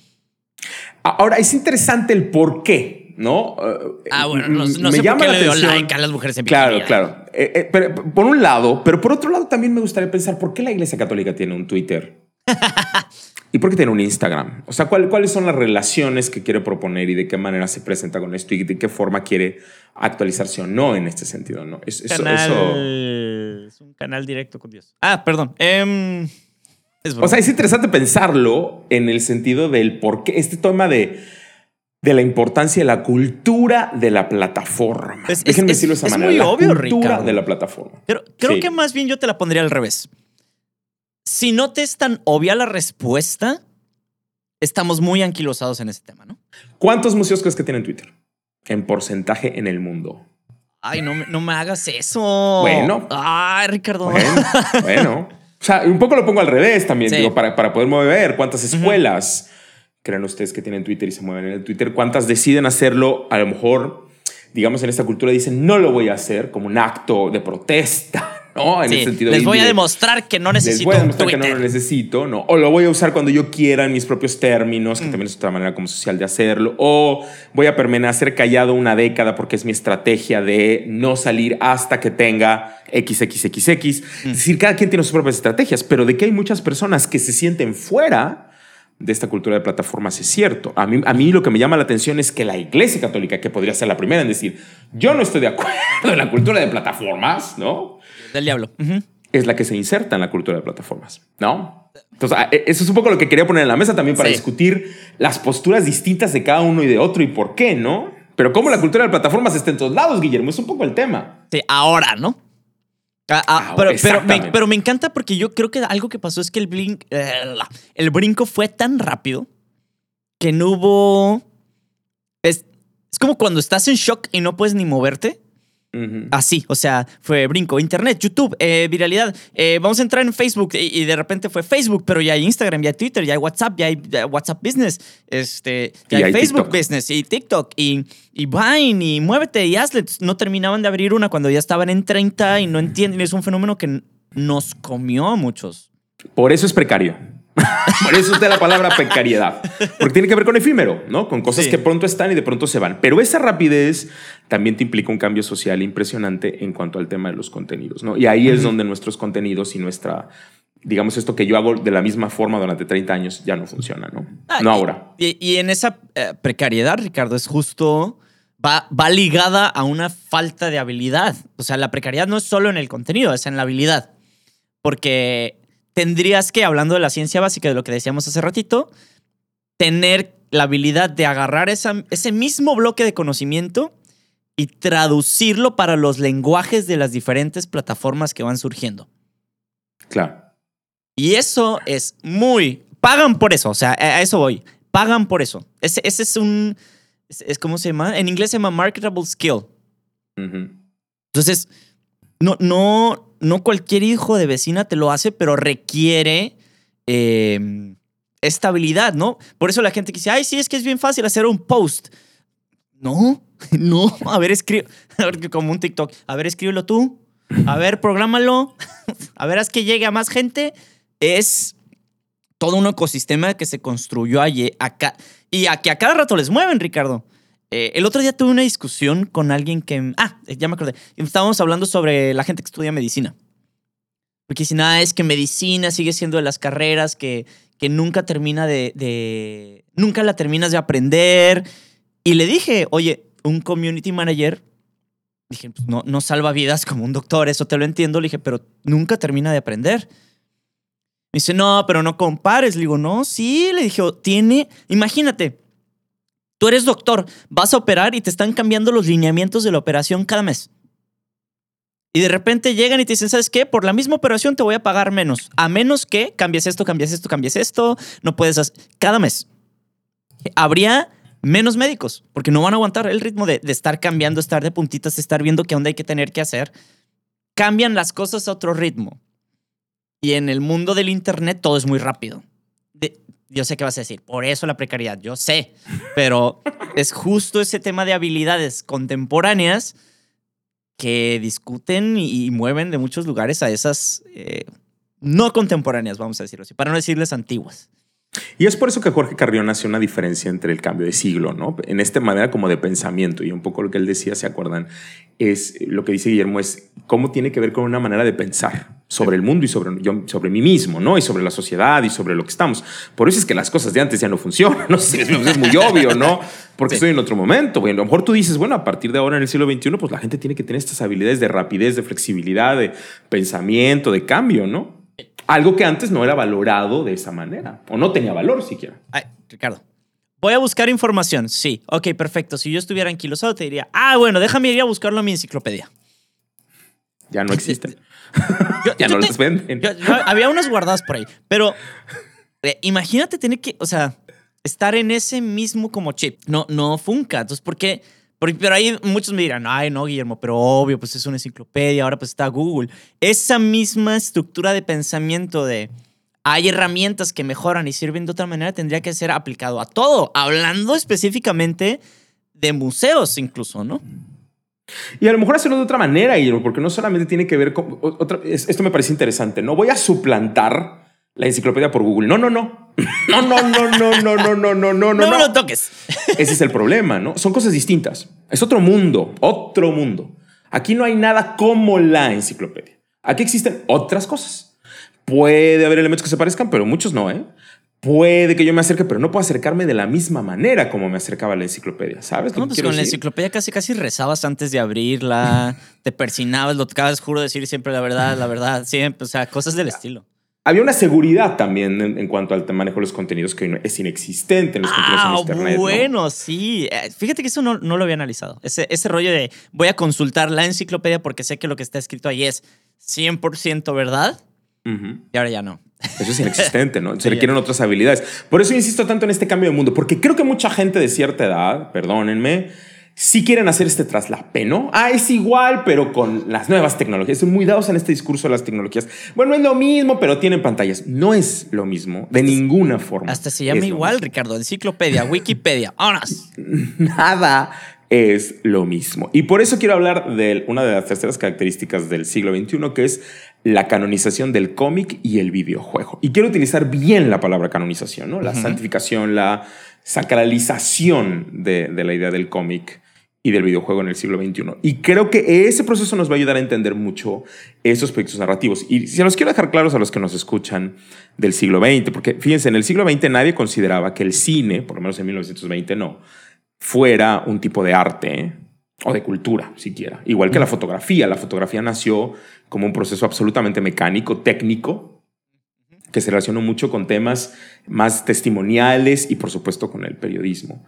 [SPEAKER 2] Ahora, es interesante el por qué, ¿no? Eh,
[SPEAKER 1] Ah, bueno, no, no
[SPEAKER 2] me
[SPEAKER 1] sé por
[SPEAKER 2] llama
[SPEAKER 1] qué
[SPEAKER 2] la
[SPEAKER 1] le dio
[SPEAKER 2] atención-
[SPEAKER 1] like a las mujeres en bikini.
[SPEAKER 2] Claro, claro. Eh, eh, pero, por un lado, pero por otro lado también me gustaría pensar por qué la Iglesia Católica tiene un Twitter [laughs] y por qué tiene un Instagram. O sea, ¿cuál- ¿cuáles son las relaciones que quiere proponer y de qué manera se presenta con esto y de qué forma quiere actualizarse o no en este sentido, ¿no? Es- eso-
[SPEAKER 1] Canal...
[SPEAKER 2] eso-
[SPEAKER 1] Es un canal directo con Dios. Ah, perdón. Em, es
[SPEAKER 2] O sea, es interesante pensarlo en el sentido del por qué este tema de, de la importancia de la cultura de la plataforma.
[SPEAKER 1] Es- es-
[SPEAKER 2] Déjenme
[SPEAKER 1] es-
[SPEAKER 2] decirlo de esa
[SPEAKER 1] es
[SPEAKER 2] manera.
[SPEAKER 1] muy
[SPEAKER 2] la
[SPEAKER 1] obvio,
[SPEAKER 2] cultura
[SPEAKER 1] Ricardo.
[SPEAKER 2] de la plataforma.
[SPEAKER 1] Pero creo
[SPEAKER 2] Sí.
[SPEAKER 1] que más bien yo te la pondría al revés. Si no te es tan obvia la respuesta, estamos muy anquilosados en ese tema, ¿no?
[SPEAKER 2] ¿Cuántos museos crees que tienen Twitter? En porcentaje en el mundo.
[SPEAKER 1] Ay, no, me- no me hagas eso.
[SPEAKER 2] Bueno.
[SPEAKER 1] Ay, Ricardo.
[SPEAKER 2] Bueno, bueno. O sea, un poco lo pongo al revés también,
[SPEAKER 1] Sí.
[SPEAKER 2] digo, para, para poder mover cuántas escuelas creen ustedes que tienen Twitter y se mueven en el Twitter, cuántas deciden hacerlo, a lo mejor, digamos, en esta cultura dicen, no lo voy a hacer como un acto de protesta, ¿no? En
[SPEAKER 1] Sí,
[SPEAKER 2] el sentido
[SPEAKER 1] les voy a
[SPEAKER 2] de-
[SPEAKER 1] demostrar que no
[SPEAKER 2] Les
[SPEAKER 1] necesito
[SPEAKER 2] voy a demostrar que no lo necesito, ¿no? O lo voy a usar cuando yo quiera en mis propios términos,
[SPEAKER 1] Mm.
[SPEAKER 2] que también es otra manera como social de hacerlo. O voy a permanecer callado una década porque es mi estrategia de no salir hasta que tenga XXXX.
[SPEAKER 1] Mm.
[SPEAKER 2] Es decir, cada quien tiene sus propias estrategias, pero de que hay muchas personas que se sienten fuera de esta cultura de plataformas es cierto. A mí, a mí lo que me llama la atención es que la Iglesia Católica, que podría ser la primera en decir, yo no estoy de acuerdo en la cultura de plataformas, ¿no?
[SPEAKER 1] Del diablo.
[SPEAKER 2] Es la que se inserta en la cultura de plataformas, ¿no? Entonces, ah, e- eso es un poco lo que quería poner en la mesa también para
[SPEAKER 1] Sí.
[SPEAKER 2] discutir las posturas distintas de cada uno y de otro y por qué, ¿no? Pero cómo la cultura de plataformas está en todos lados, Guillermo, es un poco el tema.
[SPEAKER 1] Sí, ahora, ¿no? Ah, ah,
[SPEAKER 2] Ahora,
[SPEAKER 1] pero, pero, me,
[SPEAKER 2] exactamente.
[SPEAKER 1] pero me encanta porque yo creo que algo que pasó es que el, blink, eh, el brinco fue tan rápido que no hubo... Es, es como cuando estás en shock y no puedes ni moverte. Así, o sea, fue brinco, internet, YouTube, eh, viralidad. eh, vamos a entrar en Facebook y, y de repente fue Facebook, pero ya hay Instagram, ya hay Twitter, ya hay WhatsApp, ya hay WhatsApp Business, este, ya
[SPEAKER 2] Y
[SPEAKER 1] hay,
[SPEAKER 2] hay
[SPEAKER 1] Facebook
[SPEAKER 2] TikTok.
[SPEAKER 1] Business y TikTok y, y Vine y Muévete y Hazle. No terminaban de abrir una cuando ya estaban en 30 y no entienden. Es un fenómeno que nos comió a muchos.
[SPEAKER 2] Por eso es precario. Por eso está la palabra precariedad. Porque tiene que ver con efímero, ¿no? Con cosas
[SPEAKER 1] Sí.
[SPEAKER 2] que pronto están y de pronto se van. Pero esa rapidez también te implica un cambio social impresionante en cuanto al tema de los contenidos, ¿no? Y ahí es donde nuestros contenidos y nuestra, digamos, esto que yo hago de la misma forma durante 30 años ya no funciona, ¿no?
[SPEAKER 1] Ah,
[SPEAKER 2] no
[SPEAKER 1] y-
[SPEAKER 2] ahora.
[SPEAKER 1] Y, y en esa eh, precariedad, Ricardo, es justo. Va, va ligada a una falta de habilidad. O sea, la precariedad no es solo en el contenido, es en la habilidad. Porque tendrías que, hablando de la ciencia básica, de lo que decíamos hace ratito, tener la habilidad de agarrar esa- ese mismo bloque de conocimiento y traducirlo para los lenguajes de las diferentes plataformas que van surgiendo.
[SPEAKER 2] Claro.
[SPEAKER 1] Y eso es muy... Pagan por eso, o sea, a eso voy. Pagan por eso. Ese, ese es un... Es, es- ¿Cómo se llama? En inglés se llama marketable skill. Entonces, no, no, no cualquier hijo de vecina te lo hace, pero requiere eh, estabilidad, ¿no? Por eso la gente que dice, ay, sí, es que es bien fácil hacer un post. No, [laughs] no. A ver, escribe, [laughs] como un TikTok. A ver, escríbelo tú. A ver, prográmalo. [laughs] A ver, haz que llegue a más gente. Es todo un ecosistema que se construyó allí, acá. Y a que a cada rato les mueven, Ricardo. Eh, el otro día tuve una discusión con alguien que... Ah, ya me acordé. Estábamos hablando sobre la gente que estudia medicina. Porque si nada, es que medicina sigue siendo de las carreras que, que nunca termina de, de... Nunca la terminas de aprender. Y le dije, oye, un community manager Dije, pues no, no salva vidas como un doctor, eso te lo entiendo. Le dije, pero nunca termina de aprender. Me dice, no, pero no compares. Le digo, no, sí. Le dije, tiene, imagínate, tú eres doctor, vas a operar y te están cambiando los lineamientos de la operación cada mes. Y de repente llegan y te dicen, ¿sabes qué? Por la misma operación te voy a pagar menos. A menos que cambies esto, cambies esto, cambies esto. No puedes hacer. Cada mes. Habría menos médicos, porque no van a aguantar el ritmo de, estar cambiando, estar de puntitas, estar viendo qué onda hay que tener que hacer. Cambian las cosas a otro ritmo. Y en el mundo del Internet todo es muy rápido. Yo sé qué vas a decir, por eso la precariedad, yo sé, pero es justo ese tema de habilidades contemporáneas que discuten y, mueven de muchos lugares a esas eh, no contemporáneas, vamos a decirlo así, para no decirles antiguas.
[SPEAKER 2] Y es por eso que Jorge Carrión hace una diferencia entre el cambio de siglo, ¿no? En esta manera como de pensamiento y un poco lo que él decía, ¿se acuerdan? Es lo que dice Guillermo es cómo tiene que ver con una manera de pensar sobre el mundo y sobre, yo, sobre mí mismo, ¿no? Y sobre la sociedad y sobre lo que estamos. Por eso es que las cosas de antes ya no funcionan, [laughs] no sé, es muy obvio, ¿no? Porque estoy en otro momento. Bueno, a lo mejor tú dices, bueno, a partir de ahora en el siglo XXI, pues la gente tiene que tener estas habilidades de rapidez, de flexibilidad, de pensamiento, de cambio, ¿no? Algo que antes no era valorado de esa manera, o no tenía valor siquiera.
[SPEAKER 1] Ay, Ricardo. Voy a buscar información. Sí, ok, perfecto. Si yo estuviera anquilosado, te diría, ah, bueno, déjame ir a buscarlo en mi enciclopedia.
[SPEAKER 2] Ya no existen. [laughs] [laughs] ya no los venden.
[SPEAKER 1] había unas guardadas por ahí, pero eh, imagínate tener que, o sea, estar en ese mismo como chip. No, no funca. Entonces, ¿por qué? Pero ahí muchos me dirán, ay, no, Guillermo, pero obvio, pues es una enciclopedia, ahora pues está Google. Esa misma estructura de pensamiento de hay herramientas que mejoran y sirven de otra manera tendría que ser aplicado a todo, hablando específicamente de museos incluso, ¿no?
[SPEAKER 2] Y a lo mejor hacerlo de otra manera, Guillermo, porque no solamente tiene que ver con... Otra, esto me parece interesante, no voy a suplantar la enciclopedia por Google. No, no, no. No, no, no, no, no, no, no, no, no, no.
[SPEAKER 1] No me lo toques.
[SPEAKER 2] Ese es el problema, ¿no? Son cosas distintas. Es otro mundo, otro mundo. Aquí no hay nada como la enciclopedia. Aquí existen otras cosas. Puede haber elementos que se parezcan, pero muchos no, ¿eh? Puede que yo me acerque, pero no puedo acercarme de la misma manera como me acercaba a la enciclopedia, ¿sabes?
[SPEAKER 1] No, pues con la enciclopedia casi casi rezabas antes de abrirla, te persinabas, lo tocabas, juro decir siempre la verdad, la verdad, siempre, o sea, cosas del estilo
[SPEAKER 2] había una seguridad también en, cuanto al manejo de los contenidos que es inexistente en los contenidos en ah, Internet.
[SPEAKER 1] Bueno, sí. Eh, fíjate que eso no, no, lo había analizado. Ese, ese rollo de voy a consultar la enciclopedia porque sé que lo que está escrito ahí es 100% verdad. Y ahora ya no.
[SPEAKER 2] Eso es inexistente, ¿no? [laughs] Se requieren otras habilidades. Por eso insisto tanto en este cambio de mundo, porque creo que mucha gente de cierta edad, perdónenme, si quieren hacer este traslapeno, ah, es igual, pero con las nuevas tecnologías. Son muy dados en este discurso de las tecnologías. Bueno, es lo mismo, pero tienen pantallas. No es lo mismo, de ninguna forma.
[SPEAKER 1] Hasta se llama igual, Ricardo. Enciclopedia, [laughs] Wikipedia. ¡Horas!
[SPEAKER 2] Nada es lo mismo. Y por eso quiero hablar de una de las terceras características del siglo XXI, que es la canonización del cómic y el videojuego. Y quiero utilizar bien la palabra canonización, ¿no? La santificación, la sacralización de, de la idea del cómic y del videojuego en el siglo XXI. Y creo que ese proceso nos va a ayudar a entender mucho esos proyectos narrativos. Y se los quiero dejar claros a los que nos escuchan del siglo XX, porque fíjense, en el siglo XX nadie consideraba que el cine, por lo menos en 1920 no, fuera un tipo de arte o de cultura siquiera. Igual que la fotografía. La fotografía nació como un proceso absolutamente mecánico, técnico, que se relacionó mucho con temas más testimoniales y por supuesto con el periodismo.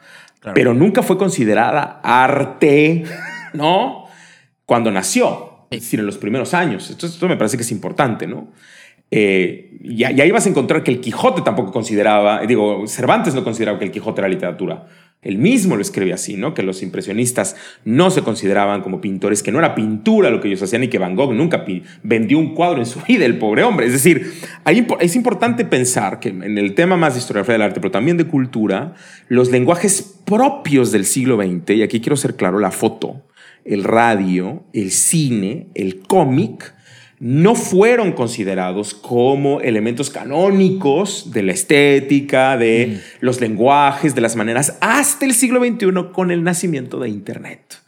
[SPEAKER 2] Pero nunca fue considerada arte, ¿no? Cuando nació, es decir, en los primeros años. Esto, esto me parece que es importante, ¿no? Eh, y, ahí vas a encontrar que el Quijote tampoco consideraba, digo, Cervantes no consideraba que el Quijote era literatura. Él mismo lo escribe así, ¿no? Que los impresionistas no se consideraban como pintores, que no era pintura lo que ellos hacían y que Van Gogh nunca vendió un cuadro en su [laughs] vida, el pobre hombre. Es decir, es importante pensar que en el tema más de historiografía del arte, pero también de cultura, los lenguajes propios del siglo XX, y aquí quiero ser claro, la foto, el radio, el cine, el cómic, no fueron considerados como elementos canónicos de la estética, de mm. los lenguajes, de las maneras, hasta el siglo XXI con el nacimiento de Internet.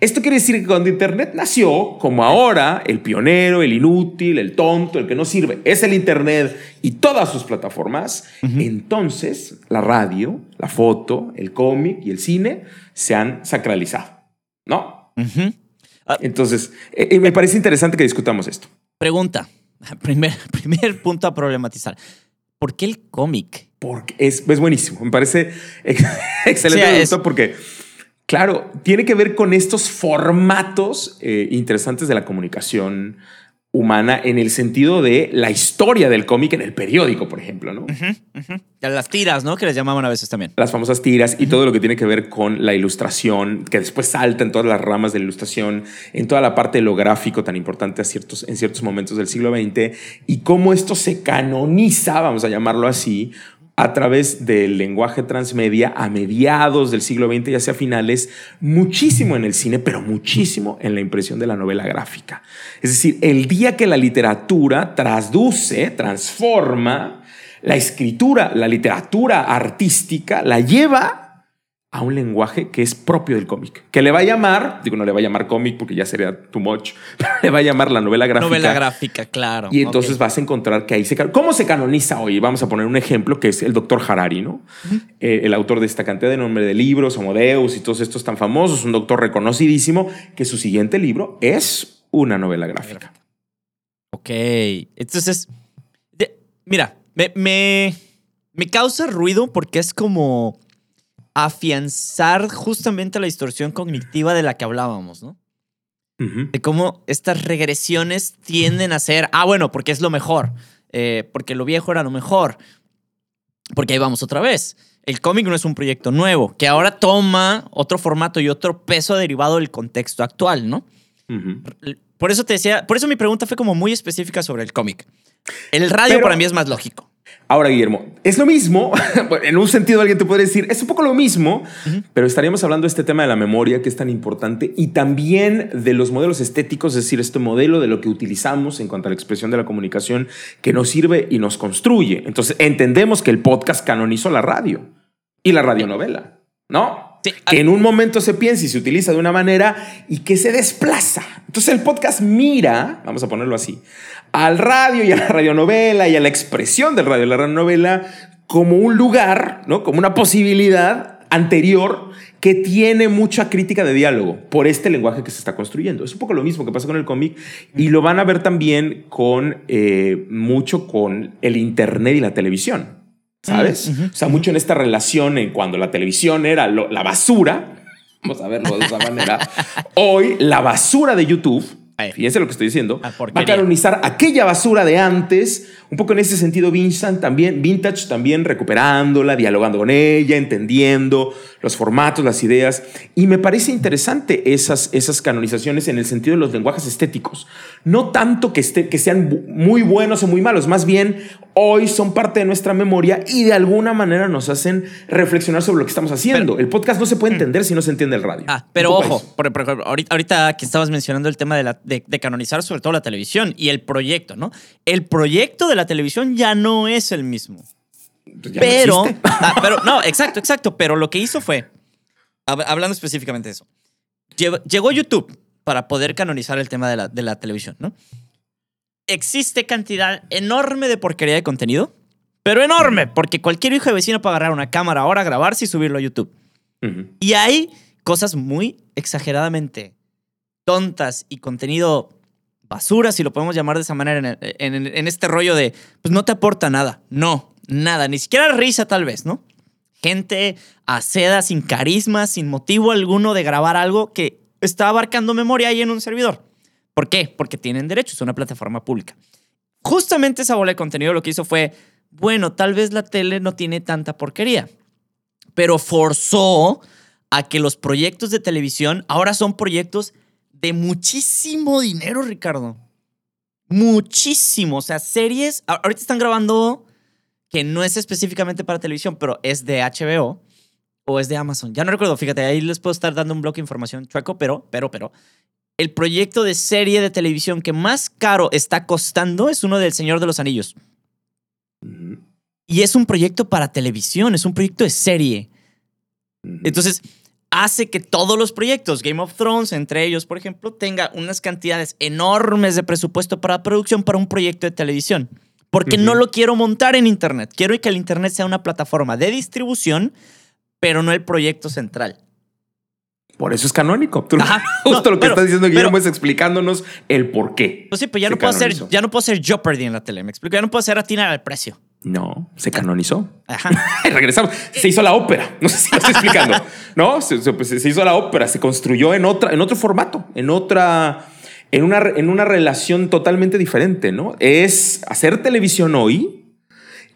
[SPEAKER 2] Esto quiere decir que cuando Internet nació, como ahora, el pionero, el inútil, el tonto, el que no sirve, es el Internet y todas sus plataformas, entonces la radio, la foto, el cómic y el cine se han sacralizado, ¿no?
[SPEAKER 1] Ah.
[SPEAKER 2] Entonces, eh, eh, me parece interesante que discutamos esto.
[SPEAKER 1] Pregunta. [laughs] Primer, primer punto a problematizar. ¿Por qué el cómic?
[SPEAKER 2] Porque es, es buenísimo. Me parece [laughs] ex- excelente
[SPEAKER 1] Sí, es-
[SPEAKER 2] porque, claro, tiene que ver con estos formatos eh, interesantes de la comunicación humana en el sentido de la historia del cómic en el periódico, por ejemplo, ¿no?
[SPEAKER 1] Las tiras, ¿no? Que les llamaban a veces también.
[SPEAKER 2] Las famosas tiras y todo lo que tiene que ver con la ilustración, que después salta en todas las ramas de la ilustración, en toda la parte de lo gráfico tan importante a ciertos, en ciertos momentos del siglo XX, y cómo esto se canoniza, vamos a llamarlo así, a través del lenguaje transmedia a mediados del siglo XX y hacia finales, muchísimo en el cine, pero muchísimo en la impresión de la novela gráfica. Es decir, el día que la literatura traduce, transforma la escritura, la literatura artística, la lleva a un lenguaje que es propio del cómic, que le va a llamar, digo, no le va a llamar cómic porque ya sería too much, [laughs] pero le va a llamar la novela gráfica.
[SPEAKER 1] Novela gráfica, claro.
[SPEAKER 2] Y entonces vas a encontrar que ahí se... ¿Cómo se canoniza hoy? Vamos a poner un ejemplo que es el doctor Harari, ¿no? Eh, el autor de esta cantidad de nombre de libros, Homodeus y todos estos tan famosos, un doctor reconocidísimo, que su siguiente libro es una novela gráfica.
[SPEAKER 1] Ok. Entonces, de- mira, me, me, me causa ruido porque es como afianzar justamente la distorsión cognitiva de la que hablábamos, ¿no? De cómo estas regresiones tienden a ser, ah, bueno, porque es lo mejor, eh, porque lo viejo era lo mejor, porque ahí vamos otra vez. El cómic no es un proyecto nuevo, que ahora toma otro formato y otro peso derivado del contexto actual, ¿no? Por eso te decía, por eso mi pregunta fue como muy específica sobre el cómic. El radio
[SPEAKER 2] Pero-
[SPEAKER 1] para mí es más lógico.
[SPEAKER 2] Ahora, Guillermo, es lo mismo, [laughs] en un sentido alguien te puede decir, es un poco lo mismo, pero estaríamos hablando de este tema de la memoria que es tan importante y también de los modelos estéticos, es decir, este modelo de lo que utilizamos en cuanto a la expresión de la comunicación que nos sirve y nos construye. Entonces, entendemos que el podcast canonizó la radio y la radionovela, ¿no?
[SPEAKER 1] Sí.
[SPEAKER 2] Que en un momento se piensa y se utiliza de una manera y que se desplaza. Entonces el podcast mira, vamos a ponerlo así, al radio y a la radionovela y a la expresión del radio y la radionovela como un lugar, ¿no? Como una posibilidad anterior que tiene mucha crítica de diálogo por este lenguaje que se está construyendo. Es un poco lo mismo que pasa con el cómic y lo van a ver también con eh, mucho con el internet y la televisión. ¿Sabes? O sea, mucho en esta relación en cuando la televisión era lo- la basura, vamos a verlo de esa manera, hoy la basura de YouTube, Fíjense lo que estoy diciendo,
[SPEAKER 1] La
[SPEAKER 2] va a canonizar aquella basura de antes, un poco en ese sentido vintage también, vintage también recuperándola, dialogando con ella, entendiendo los formatos, las ideas, y me parece interesante esas, esas canonizaciones en el sentido de los lenguajes estéticos, no tanto que, esté, que sean muy buenos o muy malos, más bien hoy son parte de nuestra memoria y de alguna manera nos hacen reflexionar sobre lo que estamos haciendo. el podcast no se puede entender si no se entiende el radio.
[SPEAKER 1] Ah, pero ojo, por, por ejemplo, ahorita, ahorita que estabas mencionando el tema de, la- de- de canonizar sobre todo la televisión y el proyecto, ¿no? El proyecto de la televisión ya no es el mismo.
[SPEAKER 2] Ya no
[SPEAKER 1] pero,
[SPEAKER 2] existe.
[SPEAKER 1] ah, pero, no, exacto, exacto. Pero lo que hizo fue, hab- hablando específicamente de eso, lle- llegó YouTube para poder canonizar el tema de la, de la televisión, ¿no? Existe cantidad enorme de porquería de contenido, pero enorme, porque cualquier hijo de vecino puede agarrar una cámara ahora, grabarse y subirlo a YouTube. Y hay cosas muy exageradamente tontas y contenido basura, si lo podemos llamar de esa manera, en, este rollo de, pues no te aporta nada. No, nada, ni siquiera risa tal vez, ¿no? Gente a seda, sin carisma, sin motivo alguno de grabar algo que está abarcando memoria ahí en un servidor. ¿Por qué? Porque tienen derecho, es una plataforma pública. Justamente esa bola de contenido lo que hizo fue, bueno, tal vez la tele no tiene tanta porquería, pero forzó a que los proyectos de televisión ahora son proyectos de muchísimo dinero, Ricardo. Muchísimo. O sea, series. Ahorita están grabando que no es específicamente para televisión, pero es de HBO o es de Amazon. Ya no recuerdo, fíjate, ahí les puedo estar dando un bloque de información chueco, pero, pero, pero. El proyecto de serie de televisión que más caro está costando es uno del Señor de los Anillos. Y es un proyecto para televisión, es un proyecto de serie. Entonces, hace que todos los proyectos, Game of Thrones, entre ellos, por ejemplo, tenga unas cantidades enormes de presupuesto para producción para un proyecto de televisión. Porque no lo quiero montar en Internet. Quiero que el Internet sea una plataforma de distribución, pero no el proyecto central.
[SPEAKER 2] Por eso es canónico. Tú-
[SPEAKER 1] Ajá. [laughs]
[SPEAKER 2] justo
[SPEAKER 1] No,
[SPEAKER 2] lo que
[SPEAKER 1] pero-
[SPEAKER 2] estás diciendo, Guillermo,
[SPEAKER 1] pero-
[SPEAKER 2] es explicándonos el por qué.
[SPEAKER 1] Pues sí, pero ya no, puedo hacer, ya no puedo hacer Jeopardy en la tele. Me explico. Ya no puedo hacer atinar al precio.
[SPEAKER 2] No, se canonizó.
[SPEAKER 1] Ajá. [laughs]
[SPEAKER 2] Regresamos. Se hizo la ópera. No sé si lo estoy explicando. [laughs] No, se, se- pues, se hizo la ópera. Se construyó en otra, en otro formato, en otra, en una, en una relación totalmente diferente, ¿no? Es hacer televisión hoy.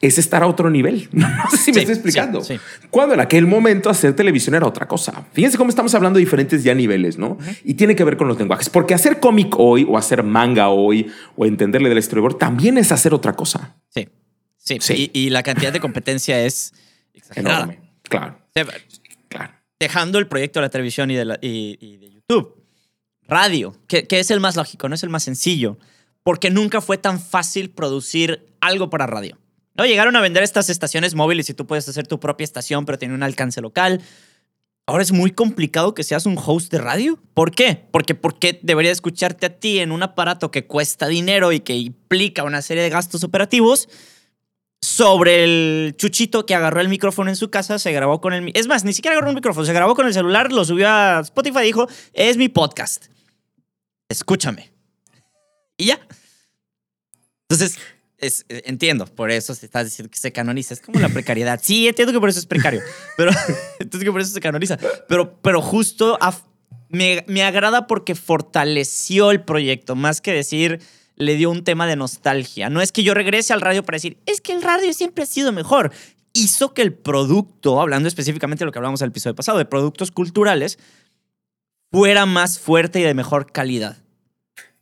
[SPEAKER 2] Es estar a otro nivel. [laughs] No, sé si me estoy explicando.
[SPEAKER 1] sí, sí.
[SPEAKER 2] Cuando en aquel momento hacer televisión era otra cosa. Fíjense cómo estamos hablando de diferentes ya niveles, ¿no? Y tiene que ver con los lenguajes. Porque hacer cómic hoy, o hacer manga hoy, o entenderle del storyboard, también es hacer otra cosa.
[SPEAKER 1] Sí. Sí.
[SPEAKER 2] Sí.
[SPEAKER 1] Y, y la cantidad de competencia es exagerada.
[SPEAKER 2] Enorme. Claro, claro.
[SPEAKER 1] Dejando el proyecto de la televisión y de, la- y- y de YouTube. Radio, que, que es el más lógico, no es el más sencillo. Porque nunca fue tan fácil producir algo para radio. ¿No? Llegaron a vender estas estaciones móviles y tú puedes hacer tu propia estación, pero tiene un alcance local. Ahora es muy complicado que seas un host de radio. ¿Por qué? Porque ¿por qué debería escucharte a ti en un aparato que cuesta dinero y que implica una serie de gastos operativos sobre el chuchito que agarró el micrófono en su casa, se grabó con el... Es más, ni siquiera agarró un micrófono, se grabó con el celular, lo subió a Spotify y dijo, es mi podcast. Escúchame. Y ya. Entonces, es, eh, entiendo, por eso se está diciendo que se canoniza. Es como la precariedad. Sí, entiendo que por eso es precario, pero [laughs] entiendo que por eso se canoniza. Pero, pero justo me, me agrada porque fortaleció el proyecto, más que decir, le dio un tema de nostalgia. No es que yo regrese al radio para decir, es que el radio siempre ha sido mejor. Hizo que el producto, hablando específicamente de lo que hablamos al episodio pasado, de productos culturales, fuera más fuerte y de mejor calidad.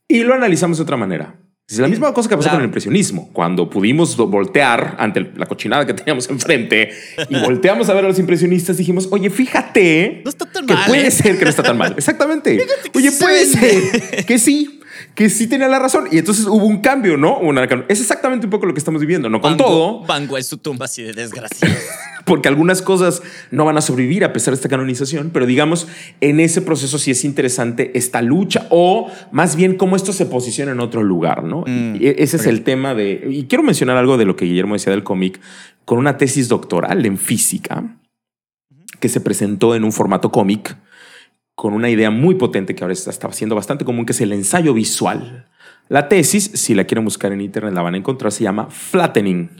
[SPEAKER 2] Y lo analizamos de otra manera. Es la misma cosa que pasó
[SPEAKER 1] Claro.
[SPEAKER 2] con el impresionismo. Cuando pudimos voltear ante el- la cochinada que teníamos [laughs] enfrente y volteamos a ver a los impresionistas, dijimos, oye, fíjate
[SPEAKER 1] No está tan
[SPEAKER 2] que
[SPEAKER 1] mal,
[SPEAKER 2] puede
[SPEAKER 1] ¿eh?
[SPEAKER 2] ser que no está tan mal. Exactamente. [laughs] Oye, puede ser que sí, que sí tenía la razón. Y entonces hubo un cambio, ¿no? Una- es exactamente un poco lo que estamos viviendo. No con todo,
[SPEAKER 1] Gogh en su tumba así de desgracia. [laughs]
[SPEAKER 2] porque algunas cosas no van a sobrevivir a pesar de esta canonización, pero digamos, en ese proceso sí es interesante esta lucha o más bien cómo esto se posiciona en otro lugar, ¿no?
[SPEAKER 1] Mm,
[SPEAKER 2] Y ese es el tema de... Y quiero mencionar algo de lo que Guillermo decía del cómic, con una tesis doctoral en física que se presentó en un formato cómic con una idea muy potente que ahora está, siendo bastante común, que es el ensayo visual. La tesis, si la quieren buscar en internet, la van a encontrar, se llama Flattening.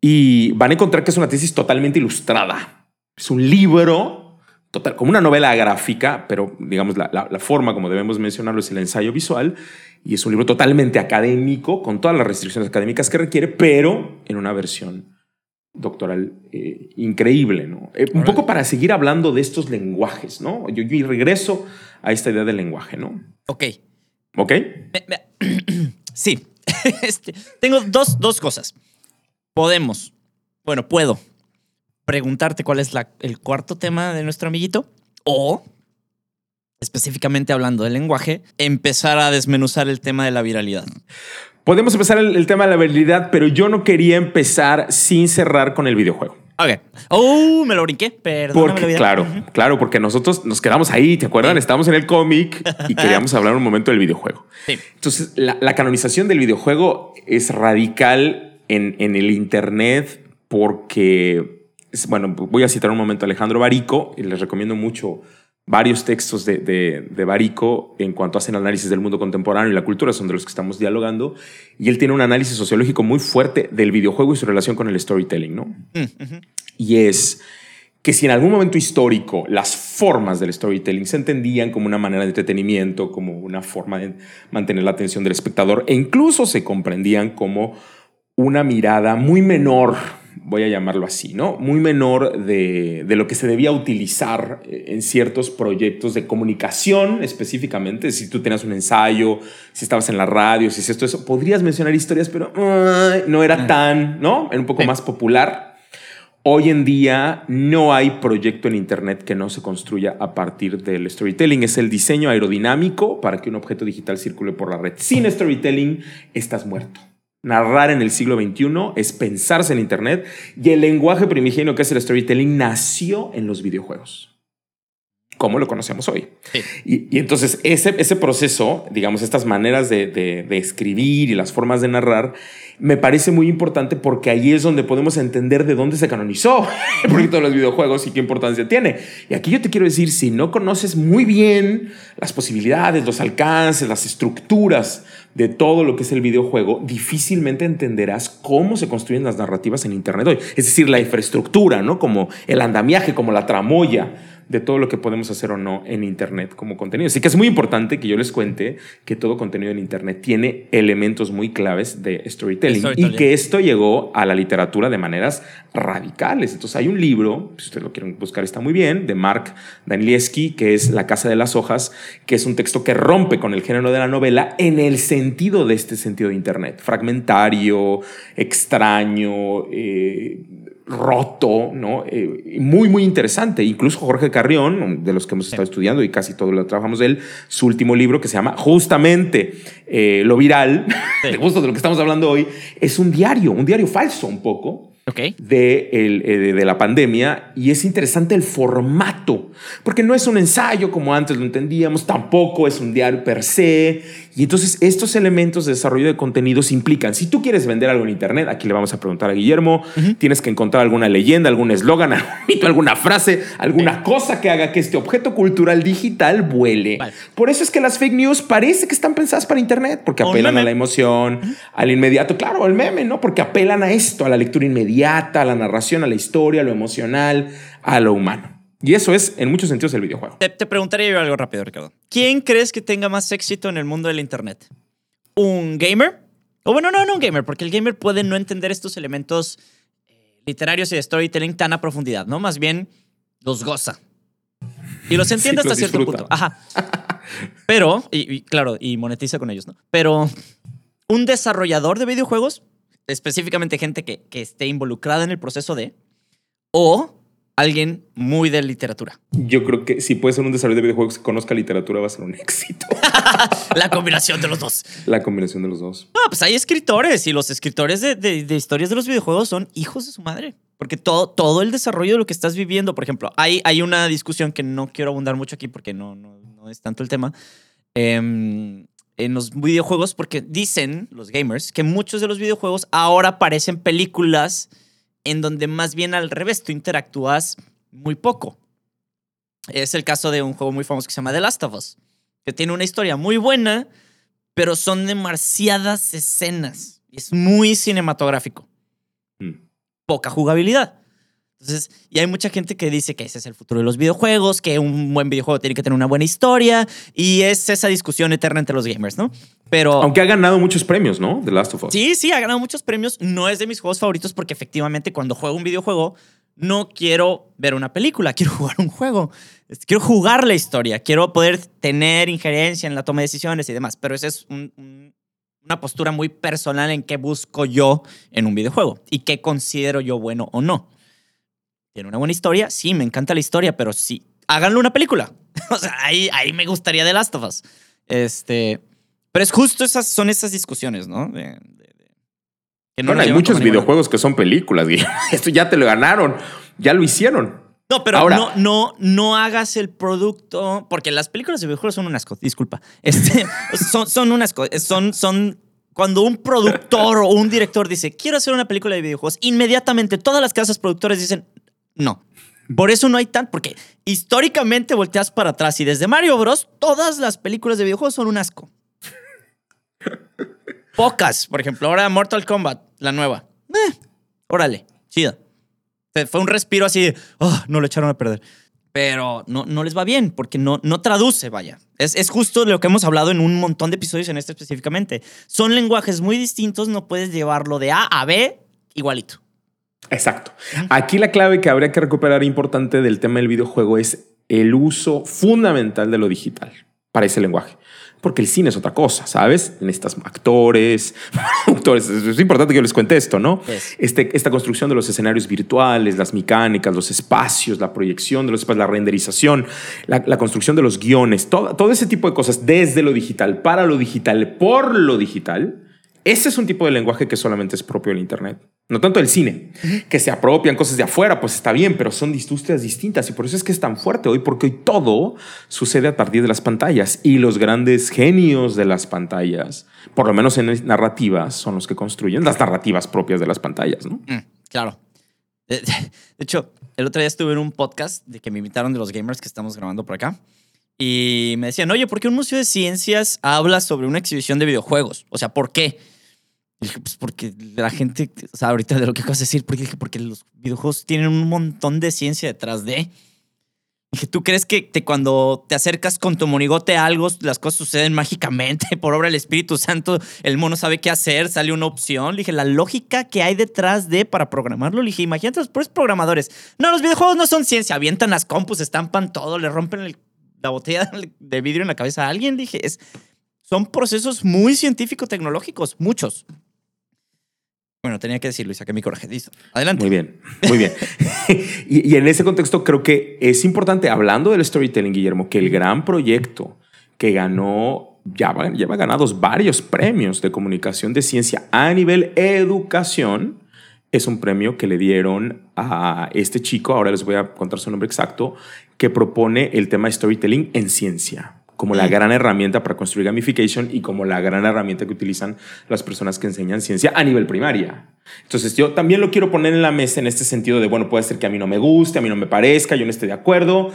[SPEAKER 2] Y van a encontrar que es una tesis totalmente ilustrada. Es un libro, total, como una novela gráfica, pero digamos la, la- la forma como debemos mencionarlo es el ensayo visual. Y es un libro totalmente académico, con todas las restricciones académicas que requiere, pero en una versión doctoral eh, increíble, ¿no? Eh, un poco para seguir hablando de estos lenguajes, ¿no? Yo, yo regreso a esta idea del lenguaje, ¿no?
[SPEAKER 1] Ok.
[SPEAKER 2] ¿Ok?
[SPEAKER 1] Me- me- [clears throat] sí. [laughs] Este, tengo dos, dos cosas. Podemos, bueno, puedo preguntarte cuál es la- el cuarto tema de nuestro amiguito o, específicamente hablando del lenguaje, empezar a desmenuzar el tema de la viralidad.
[SPEAKER 2] Podemos empezar el, el tema de la habilidad, pero yo no quería empezar sin cerrar con el videojuego.
[SPEAKER 1] Ok. Oh, me lo brinqué. Perdón.
[SPEAKER 2] Porque, claro, claro, porque nosotros nos quedamos ahí, ¿te acuerdan?
[SPEAKER 1] Sí.
[SPEAKER 2] Estábamos en el cómic y [laughs] queríamos hablar un momento del videojuego.
[SPEAKER 1] Sí.
[SPEAKER 2] Entonces, la, la canonización del videojuego es radical en, en el Internet porque, es- bueno, voy a citar un momento a Alejandro Barico y les recomiendo mucho varios textos de, de, de Barico en cuanto hacen análisis del mundo contemporáneo y la cultura, son de los que estamos dialogando, y él tiene un análisis sociológico muy fuerte del videojuego y su relación con el storytelling, ¿no?
[SPEAKER 1] Mm,
[SPEAKER 2] y es que si en algún momento histórico las formas del storytelling se entendían como una manera de entretenimiento, como una forma de mantener la atención del espectador, e incluso se comprendían como una mirada muy menor, voy a llamarlo así, ¿no? Muy menor de, de lo que se debía utilizar eh, en ciertos proyectos de comunicación específicamente. Si tú tenías un ensayo, si estabas en la radio, si es esto, eso, podrías mencionar historias, pero no era tan, ¿no? Era un poco
[SPEAKER 1] Sí.
[SPEAKER 2] más popular. Hoy en día no hay proyecto en Internet que no se construya a partir del storytelling. Es el diseño aerodinámico para que un objeto digital circule por la red. Sin storytelling, estás muerto. Narrar en el siglo XXI es pensarse en Internet y el lenguaje primigenio que es el storytelling nació en los videojuegos. como lo conocemos hoy. Y, entonces ese, ese proceso, digamos, estas maneras de, de, escribir y las formas de narrar, me parece muy importante porque ahí es donde podemos entender de dónde se canonizó el proyecto de los videojuegos y qué importancia tiene. Y aquí yo te quiero decir, si no conoces muy bien las posibilidades, los alcances, las estructuras de todo lo que es el videojuego, difícilmente entenderás cómo se construyen las narrativas en Internet hoy. Es decir, la infraestructura, ¿no? Como el andamiaje, como la tramoya de todo lo que podemos hacer o no en Internet como contenido. Así que es muy importante que yo les cuente que todo contenido en Internet tiene elementos muy claves de storytelling, y que esto llegó a la literatura de maneras radicales. Entonces hay un libro, si ustedes lo quieren buscar está muy bien, de Mark Danielewski, que es La Casa de las Hojas, que es un texto que rompe con el género de la novela en el sentido de este sentido de Internet, fragmentario, extraño, eh, roto, ¿no? Eh, muy, muy interesante. Incluso Jorge Carrión, de los que hemos estado estudiando y casi todo lo trabajamos de él, su último libro que se llama justamente eh, Lo Viral, [laughs] justo de lo que estamos hablando hoy, es un diario, un diario falso un poco, de, el, eh, de, la pandemia y es interesante el formato, porque no es un ensayo como antes lo entendíamos, tampoco es un diario per se. Y entonces estos elementos de desarrollo de contenidos implican, si tú quieres vender algo en Internet, aquí le vamos a preguntar a Guillermo, tienes que encontrar alguna leyenda, algún eslogan, [laughs] alguna frase, alguna cosa que haga que este objeto cultural digital vuele. Por eso es que las fake news parece que están pensadas para Internet, porque apelan a la emoción, al inmediato, claro, al meme, ¿no? Porque apelan a esto, a la lectura inmediata a la narración, a la historia, a lo emocional, a lo humano. Y eso es, en muchos sentidos, el videojuego.
[SPEAKER 1] Te, preguntaría yo algo rápido, Ricardo. ¿Quién crees que tenga más éxito en el mundo del Internet? ¿Un gamer? O bueno, no, no un gamer, porque el gamer puede no entender estos elementos eh, literarios y de storytelling tan a profundidad, ¿no? Más bien los goza. Y los [laughs] entiende hasta cierto punto. Ajá. Pero, y, claro, y monetiza con ellos, ¿no? Pero un desarrollador de videojuegos específicamente gente que, que esté involucrada en el proceso de, o alguien muy de literatura.
[SPEAKER 2] Yo creo que si puede ser un desarrollo de videojuegos que conozca literatura va a ser un [laughs] éxito. [laughs]
[SPEAKER 1] la combinación de los dos.
[SPEAKER 2] La combinación de los dos.
[SPEAKER 1] No, pues hay escritores y los escritores de, de, historias de los videojuegos son hijos de su madre. Porque todo, todo el desarrollo de lo que estás viviendo, por ejemplo, hay, hay una discusión que no quiero abundar mucho aquí porque no, no, no es tanto el tema. Eh, en los videojuegos porque dicen los gamers que muchos de los videojuegos ahora parecen películas en donde más bien al revés tú interactúas muy poco. Es el caso de un juego muy famoso que se llama The Last of Us, que tiene una historia muy buena, pero son demasiadas escenas. Es muy cinematográfico. Mm. Poca jugabilidad. Entonces, y hay mucha gente que dice que ese es el futuro de los videojuegos, que un buen videojuego tiene que tener una buena historia, y es esa discusión eterna entre los gamers, ¿no? Pero.
[SPEAKER 2] Aunque ha ganado muchos premios, ¿no? The Last of Us.
[SPEAKER 1] Sí, sí, ha ganado muchos premios. No es de mis juegos favoritos porque efectivamente cuando juego un videojuego, no quiero ver una película, [laughs] quiero jugar un juego. Quiero jugar la historia, quiero poder tener injerencia en la toma de decisiones y demás. Pero esa es una postura muy personal en qué busco yo en un videojuego y qué considero yo bueno o no. Tiene una buena historia, sí, me encanta la historia, pero sí, háganlo una película. [laughs] o sea, ahí, ahí me gustaría The Last of Us. Este, pero es justo esas, son esas discusiones, ¿no?
[SPEAKER 2] no bueno, hay muchos videojuegos que son películas, [laughs] Esto ya te lo ganaron, ya lo hicieron.
[SPEAKER 1] No, pero Ahora, no, no, no hagas el producto, porque las películas de videojuegos son unas cosas, disculpa. Este, [laughs] son, son unas cosas, son, son cuando un productor o un director dice, quiero hacer una película de videojuegos, inmediatamente todas las casas productoras dicen, no. Por eso no hay tan, porque históricamente volteas para atrás y desde Mario Bros. todas las películas de videojuegos son un asco. [laughs] Pocas, por ejemplo, ahora Mortal Kombat, la nueva. Eh, órale, chida. Fue un respiro así de, oh, no lo echaron a perder. Pero no, no les va bien porque no, no traduce, vaya. Es, es justo lo que hemos hablado en un montón de episodios en este específicamente. Son lenguajes muy distintos, no puedes llevarlo de A a B igualito.
[SPEAKER 2] Exacto. Aquí la clave que habría que recuperar importante del tema del videojuego es el uso fundamental de lo digital para ese lenguaje. Porque el cine es otra cosa, ¿sabes? Necesitas actores, [laughs] actores. Es importante que yo les cuente esto, ¿no? Este, esta construcción de los escenarios virtuales, las mecánicas, los espacios, la proyección de los espacios, la renderización, la, construcción de los guiones, todo, todo ese tipo de cosas desde lo digital, para lo digital, por lo digital, Ese es un tipo de lenguaje que solamente es propio del Internet. No tanto el cine, que se apropian cosas de afuera, pues está bien, pero son industrias distintas y por eso es que es tan fuerte hoy, porque hoy todo sucede a partir de las pantallas y los grandes genios de las pantallas, por lo menos en narrativas, son los que construyen las narrativas propias de las pantallas, ¿no?
[SPEAKER 1] Mm, claro. De, hecho, el otro día estuve en un podcast de que me invitaron de los gamers que estamos grabando por acá y me decían, oye, ¿por qué un museo de ciencias habla sobre una exhibición de videojuegos? O sea, ¿por qué? Dije, pues porque la gente, o sea, ahorita de lo que acabas de decir, porque dije, porque los videojuegos tienen un montón de ciencia detrás de. Dije, ¿tú crees que te, cuando te acercas con tu monigote a algo, las cosas suceden [laughs] mágicamente por obra del Espíritu Santo? El mono sabe qué hacer, sale una opción. Le dije, la lógica que hay detrás de para programarlo. Le dije, imagínate los pobres programadores. No, los videojuegos no son ciencia. Avientan las compus, estampan todo, le rompen la botella [laughs] de vidrio en la cabeza a alguien. dije, es, son procesos muy científico-tecnológicos, muchos. Bueno, tenía que decirlo y saqué mi coraje. Listo. Adelante.
[SPEAKER 2] Muy bien, muy bien. [laughs] y, en ese contexto creo que es importante, hablando del storytelling, Guillermo, que el gran proyecto que ganó, ya lleva ganados varios premios de comunicación de ciencia a nivel educación, es un premio que le dieron a este chico, ahora les voy a contar su nombre exacto, que propone el tema storytelling en ciencia como la gran herramienta para construir gamification y como la gran herramienta que utilizan las personas que enseñan ciencia a nivel primaria. Entonces yo también lo quiero poner en la mesa en este sentido de, bueno, puede ser que a mí no me guste, a mí no me parezca, yo no esté de acuerdo,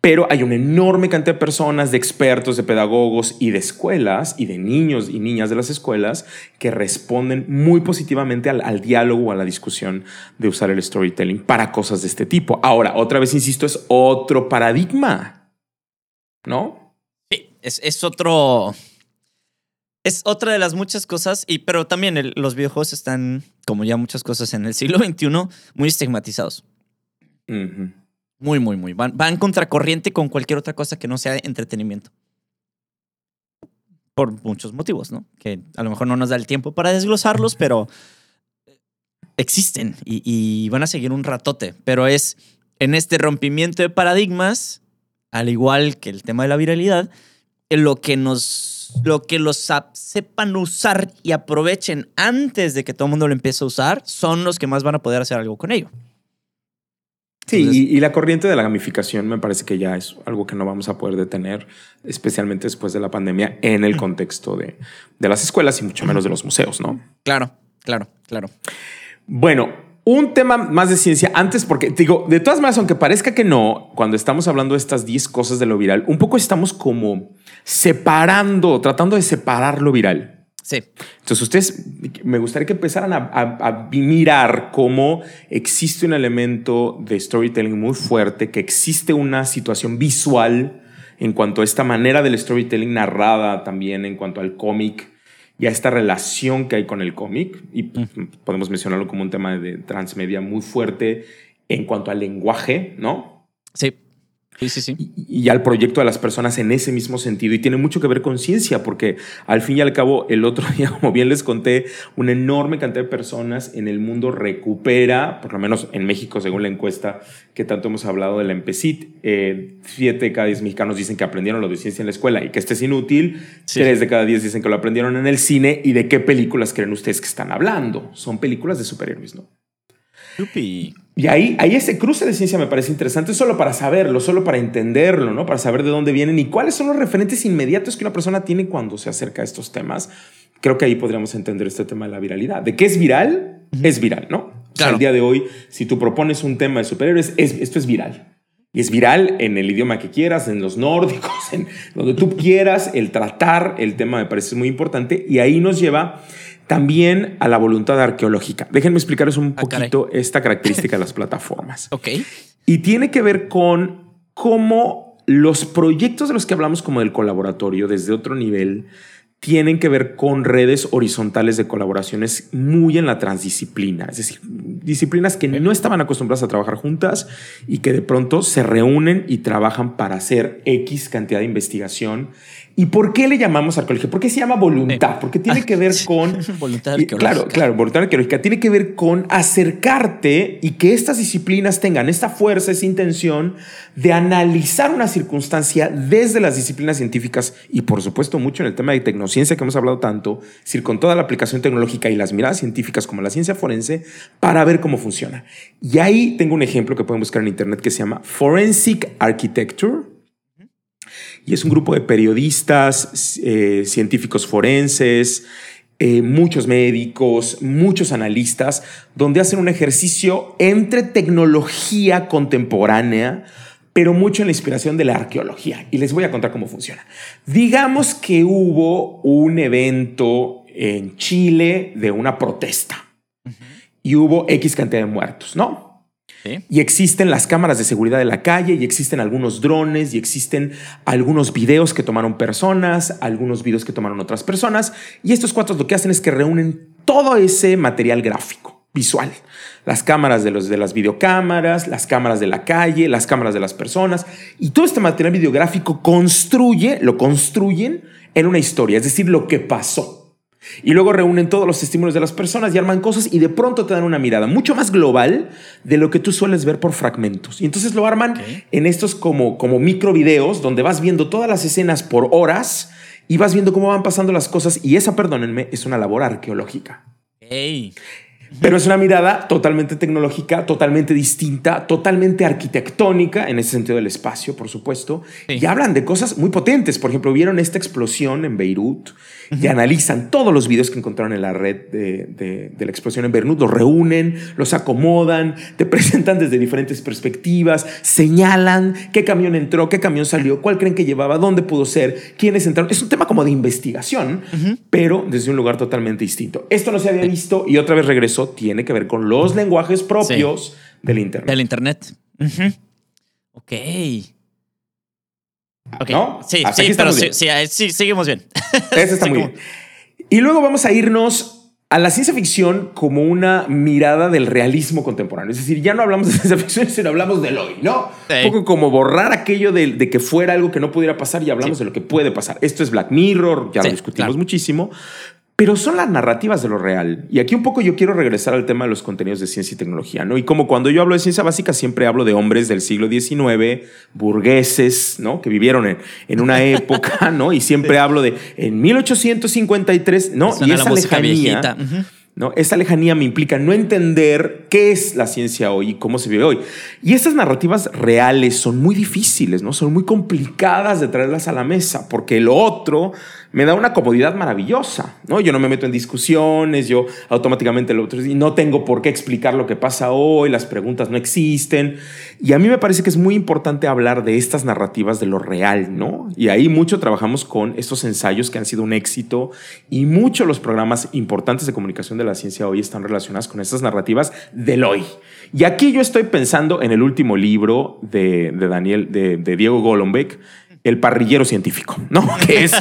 [SPEAKER 2] pero hay una enorme cantidad de personas, de expertos, de pedagogos y de escuelas y de niños y niñas de las escuelas que responden muy positivamente al, al diálogo o a la discusión de usar el storytelling para cosas de este tipo. Ahora, otra vez insisto, es otro paradigma, ¿no?
[SPEAKER 1] Es, otro. Es otra de las muchas cosas, y, pero también los videojuegos están, como ya muchas cosas en el siglo XXI, muy estigmatizados. Muy, muy, muy. Van, van contracorriente con cualquier otra cosa que no sea entretenimiento. Por muchos motivos, ¿no? Que a lo mejor no nos da el tiempo para desglosarlos, pero existen y, y van a seguir un ratote. Pero es en este rompimiento de paradigmas, al igual que el tema de la viralidad, lo que nos, lo que los sepan usar y aprovechen antes de que todo el mundo lo empiece a usar, son los que más van a poder hacer algo con ello.
[SPEAKER 2] Sí, y, la corriente de la gamificación me parece que ya es algo que no vamos a poder detener, especialmente después de la pandemia, en el contexto de, de las escuelas y mucho menos de los museos, ¿no?
[SPEAKER 1] Claro, claro, claro.
[SPEAKER 2] Bueno, un tema más de ciencia antes, porque digo, de todas maneras, aunque parezca que no, cuando estamos hablando de estas 10 cosas de lo viral, un poco estamos como separando, tratando de separar lo viral.
[SPEAKER 1] Sí.
[SPEAKER 2] Entonces, ustedes me gustaría que empezaran a, mirar cómo existe un elemento de storytelling muy fuerte, que existe una situación visual en cuanto a esta manera del storytelling narrada también, en cuanto al cómic y a esta relación que hay con el cómic. Y podemos mencionarlo como un tema de transmedia muy fuerte en cuanto al lenguaje, ¿no?
[SPEAKER 1] Sí. Sí, sí, sí.
[SPEAKER 2] Y, al proyecto de las personas en ese mismo sentido. Y tiene mucho que ver con ciencia, porque al fin y al cabo, el otro [laughs] día, como bien les conté, una enorme cantidad de personas en el mundo recupera, por lo menos en México, según la encuesta que tanto hemos hablado de la EMPECIT, eh, siete de cada diez mexicanos dicen que aprendieron lo de ciencia en la escuela y que este es inútil. Tres de cada diez dicen que lo aprendieron en el cine. ¿Y de qué películas creen ustedes que están hablando? Son películas de superhéroes, ¿no? Y ahí, ahí ese cruce de ciencia me parece interesante solo para saberlo, solo para entenderlo, ¿no? Para saber de dónde vienen y cuáles son los referentes inmediatos que una persona tiene cuando se acerca a estos temas. Creo que ahí podríamos entender este tema de la viralidad. ¿De qué es viral? Es viral, ¿no? al día de hoy, si tú propones un tema de superhéroes, esto es viral. Y es viral en el idioma que quieras, en los nórdicos, [laughs] en donde tú quieras. El tratar el tema me parece muy importante y ahí nos lleva también a la voluntad arqueológica. Déjenme explicarles un ah, poquito esta característica de las plataformas. [laughs]
[SPEAKER 1] Ok.
[SPEAKER 2] Y tiene que ver con cómo los proyectos de los que hablamos como del colaboratorio desde otro nivel tienen que ver con redes horizontales de colaboraciones muy en la transdisciplina, es decir, disciplinas que no estaban acostumbradas a trabajar juntas y que de pronto se reúnen y trabajan para hacer X cantidad de investigación ¿Y por qué le llamamos arqueología? ¿Por qué se llama voluntad? Porque tiene que ver [laughs] con...
[SPEAKER 1] voluntad arqueológica.
[SPEAKER 2] Claro, claro, voluntad arqueológica. Tiene que ver con acercarte y que estas disciplinas tengan esta fuerza, esa intención de analizar una circunstancia desde las disciplinas científicas y por supuesto mucho en el tema de neurociencia que hemos hablado tanto, es decir, con toda la aplicación tecnológica y las miradas científicas como la ciencia forense, para ver cómo funciona. Y ahí tengo un ejemplo que pueden buscar en internet que se llama Forensic Architecture. Y es un grupo de periodistas, eh, científicos forenses, eh, muchos médicos, muchos analistas, donde hacen un ejercicio entre tecnología contemporánea, pero mucho en la inspiración de la arqueología. Y les voy a contar cómo funciona. Digamos que hubo un evento en Chile de una protesta y hubo X cantidad de muertos, ¿no? Y existen las cámaras de seguridad de la calle, y existen algunos drones, y existen algunos videos que tomaron personas, algunos videos que tomaron otras personas. Y estos cuatro lo que hacen es que reúnen todo ese material gráfico, visual. Las cámaras de, los, de las videocámaras, las cámaras de la calle, las cámaras de las personas. Y todo este material videográfico construye, lo construyen en una historia, es decir, lo que pasó. Y luego reúnen todos los testimonios de las personas y arman cosas y de pronto te dan una mirada mucho más global de lo que tú sueles ver por fragmentos. Y entonces lo arman en estos como, como micro videos donde vas viendo todas las escenas por horas y vas viendo cómo van pasando las cosas. Y esa, perdónenme, es una labor arqueológica. Pero es una mirada totalmente tecnológica, totalmente distinta, totalmente arquitectónica, en ese sentido del espacio, por supuesto. Y hablan de cosas muy potentes. Por ejemplo, vieron esta explosión en Beirut y analizan todos los videos que encontraron en la red de, la explosión en Beirut, los reúnen, los acomodan, te [laughs] presentan desde diferentes perspectivas, señalan qué camión entró, qué camión salió, cuál creen que llevaba, dónde pudo ser, quiénes entraron. Es un tema como de investigación, pero desde un lugar totalmente distinto. Esto no se había visto y otra vez regresó, tiene que ver con los lenguajes propios del Internet.
[SPEAKER 1] Del Internet. Ok.
[SPEAKER 2] ¿No?
[SPEAKER 1] Sí, sí, pero sí, sí, seguimos bien. [laughs]
[SPEAKER 2] Eso está muy bien. Y luego vamos a irnos a la ciencia ficción como una mirada del realismo contemporáneo. Es decir, ya no hablamos de ciencia ficción, sino hablamos del hoy, ¿no? Un poco como borrar aquello de, que fuera algo que no pudiera pasar y hablamos de lo que puede pasar. Esto es Black Mirror, ya lo discutimos muchísimo, pero son las narrativas de lo real. Y aquí un poco yo quiero regresar al tema de los contenidos de ciencia y tecnología, ¿no? Y como cuando yo hablo de ciencia básica, siempre hablo de hombres del siglo XIX, burgueses, ¿no? Que vivieron en, en una [laughs] época, ¿no? Y siempre hablo de en 1853, ¿no? y esa lejanía. ¿no? Esa lejanía me implica no entender qué es la ciencia hoy y cómo se vive hoy. Y estas narrativas reales son muy difíciles, ¿no? Son muy complicadas de traerlas a la mesa, porque lo otro me da una comodidad maravillosa, ¿no? Yo no me meto en discusiones, yo automáticamente lo y no tengo por qué explicar lo que pasa hoy, las preguntas no existen. Y a mí me parece que es muy importante hablar de estas narrativas de lo real, ¿no? Y ahí mucho trabajamos con estos ensayos que han sido un éxito y muchos los programas importantes de comunicación de la ciencia hoy están relacionados con estas narrativas del hoy. Y aquí yo estoy pensando en el último libro de, Daniel, de, de Diego Golombek, el parrillero científico, ¿no? [laughs] Que es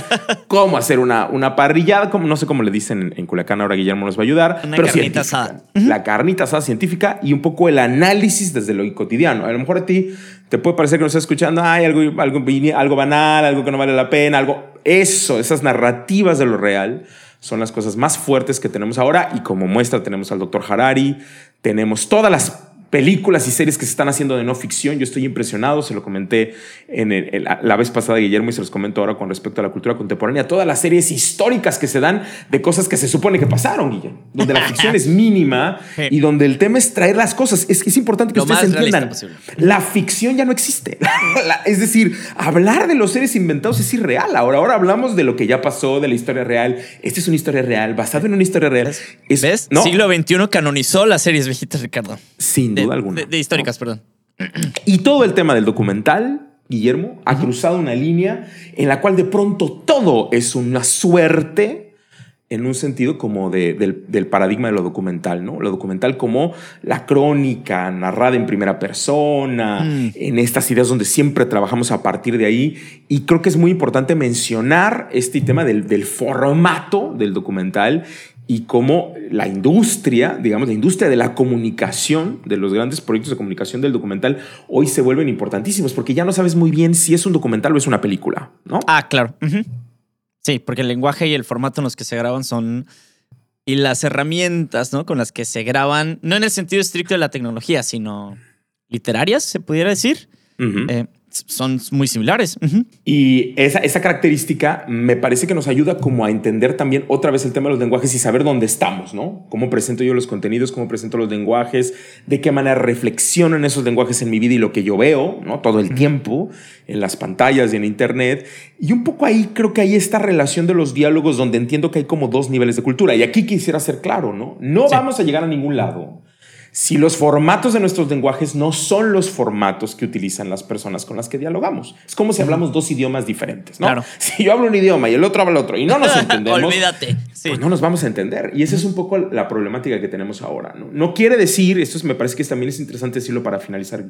[SPEAKER 2] cómo hacer una, una parrillada, como, no sé cómo le dicen en, Culiacán, ahora Guillermo nos va a ayudar.
[SPEAKER 1] Una carnita asada.
[SPEAKER 2] La carnita asada científica y un poco el análisis desde lo cotidiano. A lo mejor a ti te puede parecer que nos estás escuchando, hay algo, algo, algo banal, algo que no vale la pena, algo... Eso, esas narrativas de lo real son las cosas más fuertes que tenemos ahora y como muestra tenemos al doctor Harari, tenemos todas las películas y series que se están haciendo de no ficción. Yo estoy impresionado, se lo comenté en la vez pasada Guillermo y se los comento ahora con respecto a la cultura contemporánea. Todas las series históricas que se dan de cosas que se supone que pasaron, Guillermo, donde la ficción es mínima [laughs] y donde el tema es traer las cosas. Es, es importante que ustedes entiendan. La ficción ya no existe. [laughs] es decir, hablar de los seres inventados es irreal. Ahora, ahora hablamos de lo que ya pasó, de la historia real. Esta es una historia real, basada en una historia real.
[SPEAKER 1] ¿Ves? ¿no? Siglo XXI canonizó las series viejitas, Ricardo.
[SPEAKER 2] Sin alguna.
[SPEAKER 1] De, históricas, perdón.
[SPEAKER 2] Y todo el tema del documental, Guillermo, ha cruzado una línea en la cual de pronto todo es una suerte en un sentido como del, paradigma de lo documental, ¿no? Lo documental como la crónica narrada en primera persona, mm. en estas ideas donde siempre trabajamos a partir de ahí. Y creo que es muy importante mencionar este tema del, del formato del documental y cómo la industria, digamos, la industria de la comunicación, de los grandes proyectos de comunicación del documental, hoy se vuelven importantísimos porque ya no sabes muy bien si es un documental o es una película, ¿no?
[SPEAKER 1] Ah, claro. Sí, porque el lenguaje y el formato en los que se graban son... Y las herramientas, ¿no? Con las que se graban, no en el sentido estricto de la tecnología, sino literarias, se pudiera decir. Eh, son muy similares.
[SPEAKER 2] Y esa, esa característica me parece que nos ayuda como a entender también otra vez el tema de los lenguajes y saber dónde estamos, ¿no? Cómo presento yo los contenidos, cómo presento los lenguajes, de qué manera reflexiono en esos lenguajes en mi vida y lo que yo veo, ¿no? Todo el tiempo, en las pantallas y en Internet. Y un poco ahí creo que hay esta relación de los diálogos donde entiendo que hay como dos niveles de cultura. Y aquí quisiera ser claro, ¿no? No vamos a llegar a ningún lado si los formatos de nuestros lenguajes no son los formatos que utilizan las personas con las que dialogamos. Es como si hablamos dos idiomas diferentes, ¿no? Claro. [laughs] Si yo hablo un idioma y el otro habla otro y no nos [laughs] entendemos,
[SPEAKER 1] olvídate.
[SPEAKER 2] Pues no nos vamos a entender. Y esa es un poco la problemática que tenemos ahora, ¿no? No quiere decir, esto me parece que también es interesante decirlo para finalizar,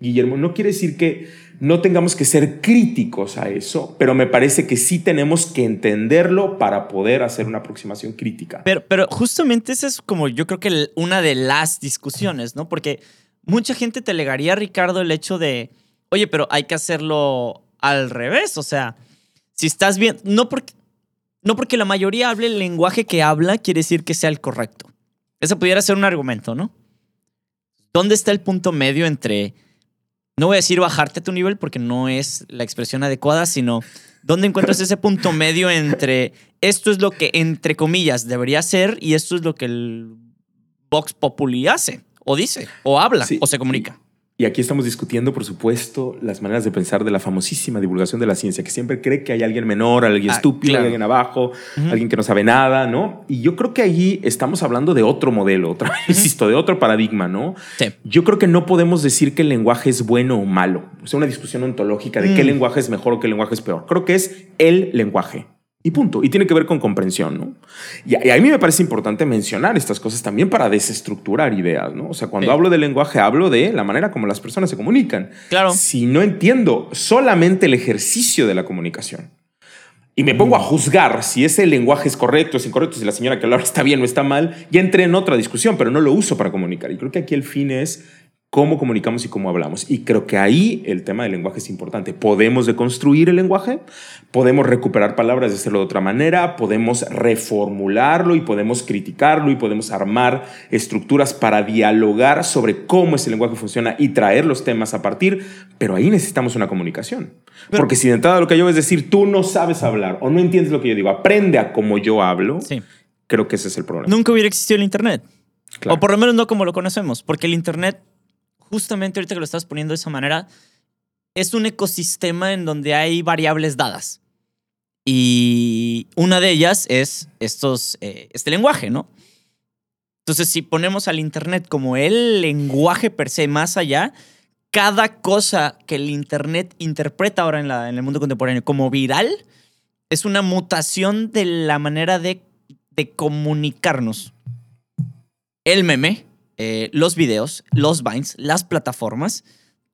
[SPEAKER 2] Guillermo, no quiere decir que no tengamos que ser críticos a eso, pero me parece que sí tenemos que entenderlo para poder hacer una aproximación crítica.
[SPEAKER 1] Pero, pero justamente esa es como yo creo que una de las discusiones, ¿no? Porque mucha gente te alegaría, Ricardo, el hecho de, oye, pero hay que hacerlo al revés, o sea, si estás bien, no porque, no porque la mayoría hable el lenguaje que habla, quiere decir que sea el correcto. Ese pudiera ser un argumento, ¿no? ¿Dónde está el punto medio entre no voy a decir bajarte a tu nivel porque no es la expresión adecuada, sino dónde encuentras ese punto medio entre esto es lo que, entre comillas, debería ser y esto es lo que el Vox Populi hace, o dice, o habla, o se comunica.
[SPEAKER 2] Y aquí estamos discutiendo, por supuesto, las maneras de pensar de la famosísima divulgación de la ciencia, que siempre cree que hay alguien menor, alguien ah, estúpido, alguien abajo, alguien que no sabe nada, ¿no? Y yo creo que allí estamos hablando de otro modelo, otra insisto, de otro paradigma, ¿no?
[SPEAKER 1] Sí.
[SPEAKER 2] Yo creo que no podemos decir que el lenguaje es bueno o malo. O sea, una discusión ontológica de qué mm. lenguaje es mejor o qué lenguaje es peor. Creo que es el lenguaje. Y punto. Y tiene que ver con comprensión, ¿no? Y a, mí me parece importante mencionar estas cosas también para desestructurar ideas, ¿no? O sea, cuando hablo de lenguaje, hablo de la manera como las personas se comunican.
[SPEAKER 1] Claro.
[SPEAKER 2] Si no entiendo solamente el ejercicio de la comunicación y me pongo a juzgar si ese lenguaje es correcto, es incorrecto, si la señora que habla está bien o está mal, ya entré en otra discusión, pero no lo uso para comunicar. Y creo que aquí el fin es cómo comunicamos y cómo hablamos. Y creo que ahí el tema del lenguaje es importante. Podemos deconstruir el lenguaje, podemos recuperar palabras y hacerlo de otra manera, podemos reformularlo y podemos criticarlo y podemos armar estructuras para dialogar sobre cómo ese lenguaje funciona y traer los temas a partir, pero ahí necesitamos una comunicación. Porque si de entrada lo que yo es decir, tú no sabes hablar o no entiendes lo que yo digo, aprende a cómo yo hablo, creo que ese es el problema.
[SPEAKER 1] Nunca hubiera existido el Internet. O por lo menos no como lo conocemos, porque el Internet justamente ahorita que lo estás poniendo de esa manera, es un ecosistema en donde hay variables dadas. Y una de ellas es estos, eh, este lenguaje, ¿no? Entonces, si ponemos al Internet como el lenguaje per se más allá, cada cosa que el Internet interpreta ahora en, la, en el mundo contemporáneo como viral es una mutación de la manera de, de comunicarnos. El meme eh, los videos, los Vines, las plataformas,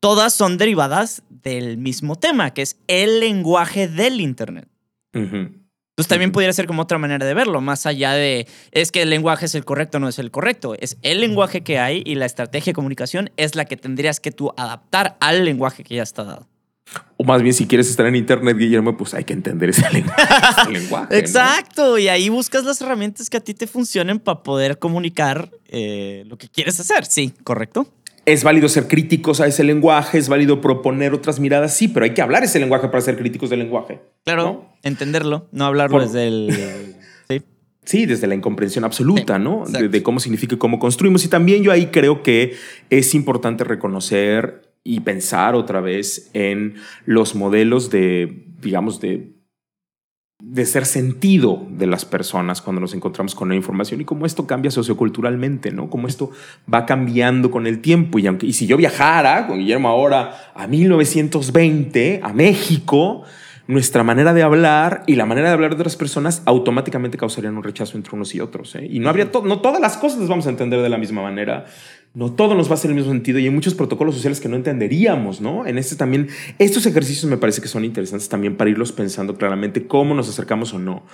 [SPEAKER 1] todas son derivadas del mismo tema, que es el lenguaje del Internet. Entonces también podría ser como otra manera de verlo, más allá de es que el lenguaje es el correcto o no es el correcto. Es el lenguaje que hay y la estrategia de comunicación es la que tendrías que tú adaptar al lenguaje que ya está dado.
[SPEAKER 2] O más bien, si quieres estar en Internet, Guillermo, pues hay que entender ese [laughs] lenguaje.
[SPEAKER 1] Exacto. Y ahí buscas las herramientas que a ti te funcionen para poder comunicar eh, lo que quieres hacer. Sí, correcto.
[SPEAKER 2] Es válido ser críticos a ese lenguaje, es válido proponer otras miradas, sí, pero hay que hablar ese lenguaje para ser críticos del lenguaje.
[SPEAKER 1] Claro, entenderlo, no hablarlo desde el... [laughs]
[SPEAKER 2] sí. Sí, desde la incomprensión absoluta, ¿no? De, de, cómo significa y cómo construimos. Y también yo ahí creo que es importante reconocer y pensar otra vez en los modelos de, digamos, de, de ser sentido de las personas cuando nos encontramos con la información y cómo esto cambia socioculturalmente, ¿no? Cómo esto va cambiando con el tiempo. Y, aunque, y si yo viajara con Guillermo ahora a 1920, a México, nuestra manera de hablar y la manera de hablar de otras personas automáticamente causarían un rechazo entre unos y otros. ¿eh? Y no habría no todas las cosas las vamos a entender de la misma manera. No todo nos va a hacer el mismo sentido y hay muchos protocolos sociales que no entenderíamos, ¿no? En este también, estos ejercicios me parece que son interesantes también para irlos pensando claramente cómo nos acercamos o no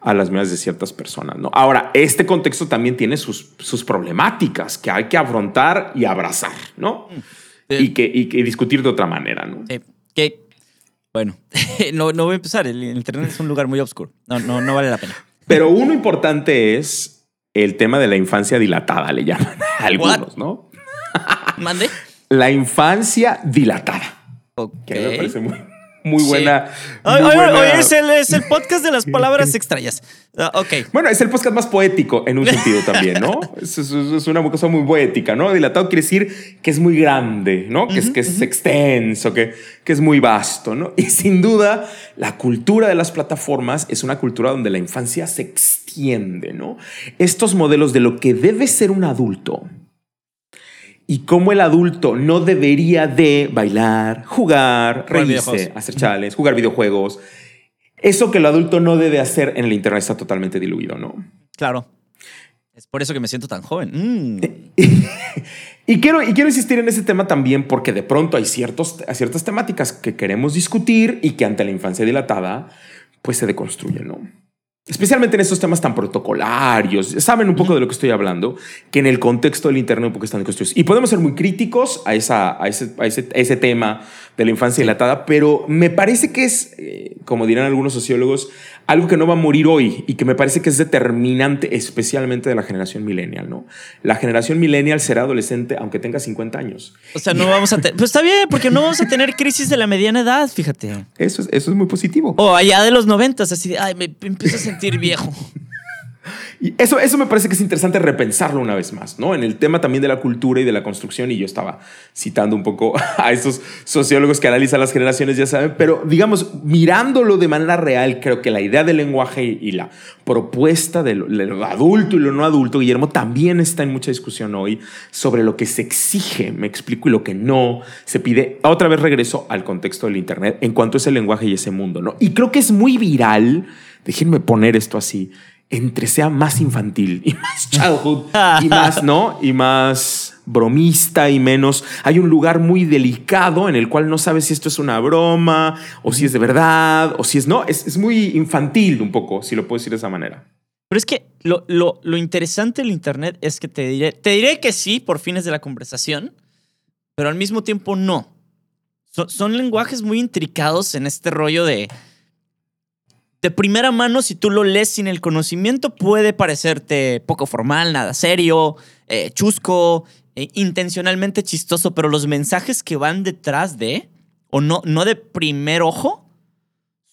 [SPEAKER 2] a las medidas de ciertas personas, ¿no? Ahora, este contexto también tiene sus, sus problemáticas que hay que afrontar y abrazar, ¿no? Mm. Y, que, y, discutir de otra manera, ¿no?
[SPEAKER 1] Que, bueno, [laughs] no, no voy a empezar, el Internet es un lugar muy oscuro, no, no, no vale la pena.
[SPEAKER 2] Pero uno importante es el tema de la infancia dilatada, le llaman [laughs] a algunos, ¿no?
[SPEAKER 1] ¿Mande?
[SPEAKER 2] La infancia dilatada. Que me parece muy, muy buena.
[SPEAKER 1] Hoy,
[SPEAKER 2] muy
[SPEAKER 1] hoy-
[SPEAKER 2] buena-
[SPEAKER 1] hoy es, el, es el podcast de las [laughs] palabras extrañas. Ah, ok.
[SPEAKER 2] Bueno, es el podcast más poético en un sentido también, ¿no? [laughs] Es, es- es una cosa muy poética, ¿no? Dilatado quiere decir que es muy grande, ¿no? Que, es, que es extenso, que, que es muy vasto, ¿no? Y sin duda, la cultura de las plataformas es una cultura donde la infancia se extiende, ¿no? Estos modelos de lo que debe ser un adulto y cómo el adulto no debería de bailar, jugar, reírse, hacer chales, jugar videojuegos. Eso que el adulto no debe hacer en el internet está totalmente diluido, ¿no?
[SPEAKER 1] Claro. Es por eso que me siento tan joven. Mm. [laughs]
[SPEAKER 2] Y quiero, y quiero insistir en ese tema también porque de pronto hay ciertos, ciertas temáticas que queremos discutir y que ante la infancia dilatada pues se deconstruyen, ¿no? Especialmente en estos temas tan protocolarios, saben un poco de lo que estoy hablando, que en el contexto del Internet un poco están deconstruidos. Y podemos ser muy críticos a, esa, a, ese, a ese, a ese tema de la infancia dilatada, pero me parece que es, eh, como dirán algunos sociólogos, algo que no va a morir hoy y que me parece que es determinante especialmente de la generación millennial, ¿no? La generación millennial será adolescente aunque tenga 50 años.
[SPEAKER 1] O sea, no vamos a tener. Pues está bien, porque no vamos a tener crisis de la mediana edad, fíjate.
[SPEAKER 2] Eso es, eso es muy positivo.
[SPEAKER 1] O allá de los noventas, así de, ay, me empiezo a sentir viejo.
[SPEAKER 2] Y eso, eso me parece que es interesante repensarlo una vez más, ¿no? En el tema también de la cultura y de la construcción, y yo estaba citando un poco [laughs] a esos sociólogos que analizan las generaciones, ya saben, pero digamos, mirándolo de manera real, creo que la idea del lenguaje y, la propuesta de lo, de lo adulto y lo no adulto, Guillermo, también está en mucha discusión hoy sobre lo que se exige, me explico, y lo que no se pide. Otra vez regreso al contexto del Internet en cuanto a ese lenguaje y ese mundo, ¿no? Y creo que es muy viral, déjenme poner esto así, entre sea más infantil y [laughs] más childhood [laughs] y más, ¿no? Y más bromista y menos. Hay un lugar muy delicado en el cual no sabes si esto es una broma o si es de verdad o si es no. Es, es muy infantil un poco, si lo puedo decir de esa manera.
[SPEAKER 1] Pero es que lo, lo- lo interesante del Internet es que te diré, te diré que sí por fines de la conversación, pero al mismo tiempo no. So- son lenguajes muy intricados en este rollo de... De primera mano, si tú lo lees sin el conocimiento, puede parecerte poco formal, nada serio, eh, chusco, eh, intencionalmente chistoso, pero los mensajes que van detrás de, o no, no de primer ojo,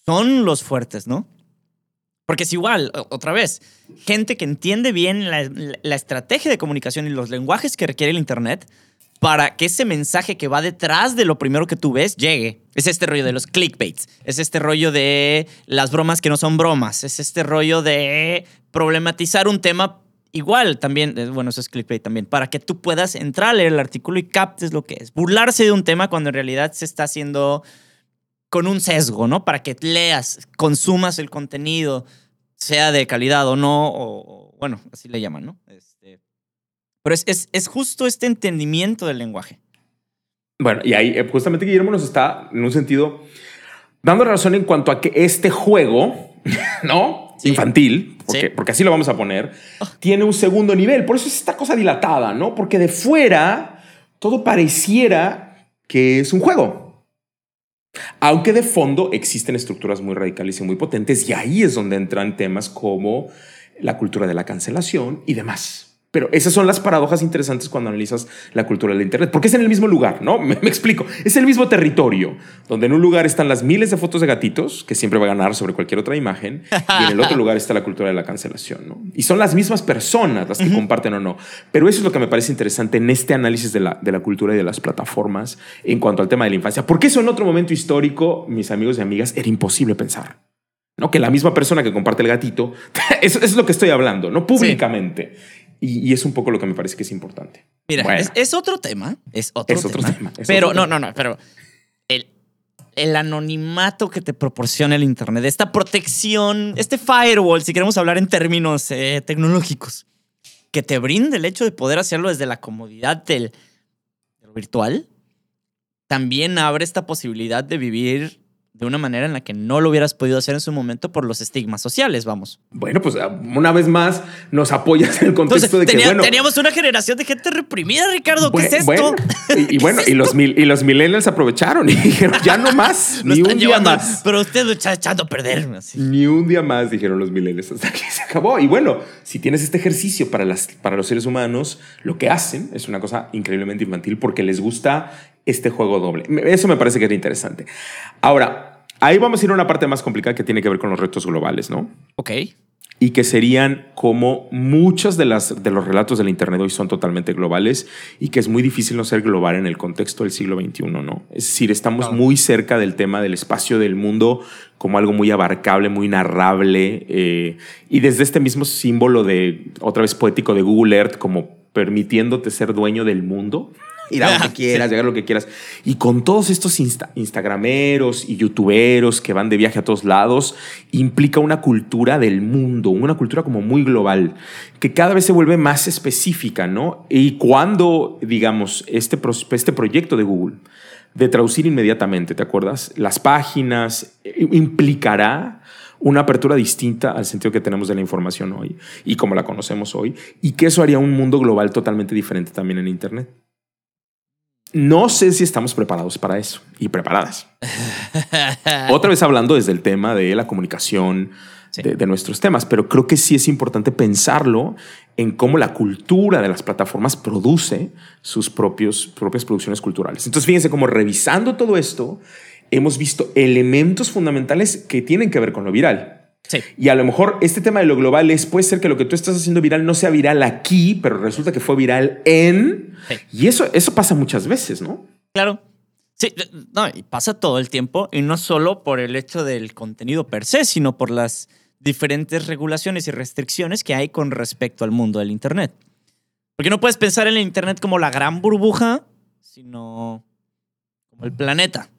[SPEAKER 1] son los fuertes, ¿no? Porque es igual, otra vez, gente que entiende bien la- la estrategia de comunicación y los lenguajes que requiere el Internet para que ese mensaje que va detrás de lo primero que tú ves llegue. Es este rollo de los clickbaits, es este rollo de las bromas que no son bromas, es este rollo de problematizar un tema igual también, bueno, eso es clickbait también, para que tú puedas entrar a leer el artículo y captes lo que es. Burlarse de un tema cuando en realidad se está haciendo con un sesgo, ¿no? Para que leas, consumas el contenido, sea de calidad o no, o, bueno, así le llaman, ¿no? Este, pero es, es, es justo este entendimiento del lenguaje.
[SPEAKER 2] Bueno, y ahí eh, justamente Guillermo nos está, en un sentido, dando razón en cuanto a que este juego, [laughs] ¿no?
[SPEAKER 1] Sí.
[SPEAKER 2] Infantil, porque,
[SPEAKER 1] Sí.
[SPEAKER 2] porque así lo vamos a poner, tiene un segundo nivel. Por eso es esta cosa dilatada, ¿no? Porque de fuera todo pareciera que es un juego. Aunque de fondo existen estructuras muy radicales y muy potentes, y ahí es donde entran temas como la cultura de la cancelación y demás. Pero esas son las paradojas interesantes cuando analizas la cultura del Internet, porque es en el mismo lugar, ¿no? [laughs] Me, me explico. Es el mismo territorio, donde en un lugar están las miles de fotos de gatitos, que siempre va a ganar sobre cualquier otra imagen, y en el otro lugar está la cultura de la cancelación, ¿no? Y son las mismas personas las que comparten o no. Pero eso es lo que me parece interesante en este análisis de la, de la cultura y de las plataformas en cuanto al tema de la infancia. Porque eso en otro momento histórico, mis amigos y amigas, era imposible pensar. ¿no? Que la misma persona que comparte el gatito, eso, [laughs] eso es lo que estoy hablando, ¿no? Públicamente. Y, y es un poco lo que me parece que es importante.
[SPEAKER 1] Mira,
[SPEAKER 2] Bueno.
[SPEAKER 1] es, es otro tema, es otro
[SPEAKER 2] Es otro
[SPEAKER 1] tema.
[SPEAKER 2] es
[SPEAKER 1] pero
[SPEAKER 2] otro
[SPEAKER 1] no, no, no, pero el, el anonimato que te proporciona el Internet, esta protección, este firewall, si queremos hablar en términos eh, tecnológicos, que te brinda el hecho de poder hacerlo desde la comodidad del, virtual, también abre esta posibilidad de vivir de una manera en la que no lo hubieras podido hacer en su momento por los estigmas sociales, vamos.
[SPEAKER 2] Bueno, pues una vez más nos apoyas en el
[SPEAKER 1] Entonces,
[SPEAKER 2] contexto de que, bueno,
[SPEAKER 1] teníamos una generación de gente reprimida, Ricardo. ¿Qué es esto?
[SPEAKER 2] bueno, y, y [laughs] bueno, y los, mil- y los millennials aprovecharon y dijeron, ya no más, [laughs] ni un día
[SPEAKER 1] llevando,
[SPEAKER 2] más.
[SPEAKER 1] Pero usted lo está echando a perder. así.
[SPEAKER 2] Ni un día más, dijeron los millennials, hasta que se acabó. Y bueno, si tienes este ejercicio para, las, para los seres humanos, lo que hacen es una cosa increíblemente infantil porque les gusta este juego doble. Eso me parece que es interesante. Ahora, ahí vamos a ir a una parte más complicada que tiene que ver con los retos globales, ¿no?
[SPEAKER 1] Ok
[SPEAKER 2] y que serían como muchos de, las, de los relatos del Internet hoy son totalmente globales y que es muy difícil no ser global en el contexto del siglo XXI, ¿no? Es decir, estamos muy cerca del tema del espacio del mundo como algo muy abarcable, muy narrable eh, y desde este mismo símbolo de, otra vez poético de Google Earth, como permitiéndote ser dueño del mundo ir a lo que [laughs] quieras, llegar a lo que quieras. Y con todos estos instagrameros y youtuberos que van de viaje a todos lados, implica una cultura del mundo, una cultura como muy global, que cada vez se vuelve más específica, ¿no? Y cuando, digamos, este, este proyecto de Google de traducir inmediatamente, ¿te acuerdas? Las páginas implicará una apertura distinta al sentido que tenemos de la información hoy y como la conocemos hoy, y que eso haría un mundo global totalmente diferente también en Internet. No sé si estamos preparados para eso y preparadas. [laughs] Otra vez hablando desde el tema de la comunicación, de, nuestros temas, pero creo que sí es importante pensarlo en cómo la cultura de las plataformas produce sus propios, propias producciones culturales. Entonces, fíjense cómo revisando todo esto, hemos visto elementos fundamentales que tienen que ver con lo viral. Y a lo mejor este tema de lo global es, puede ser que lo que tú estás haciendo viral no sea viral aquí, pero resulta que fue viral en... Y eso, eso pasa muchas veces, ¿no?
[SPEAKER 1] Claro. Sí, no, y pasa todo el tiempo, y no solo por el hecho del contenido per se, sino por las diferentes regulaciones y restricciones que hay con respecto al mundo del Internet. Porque no puedes pensar en el Internet como la gran burbuja, sino como el planeta.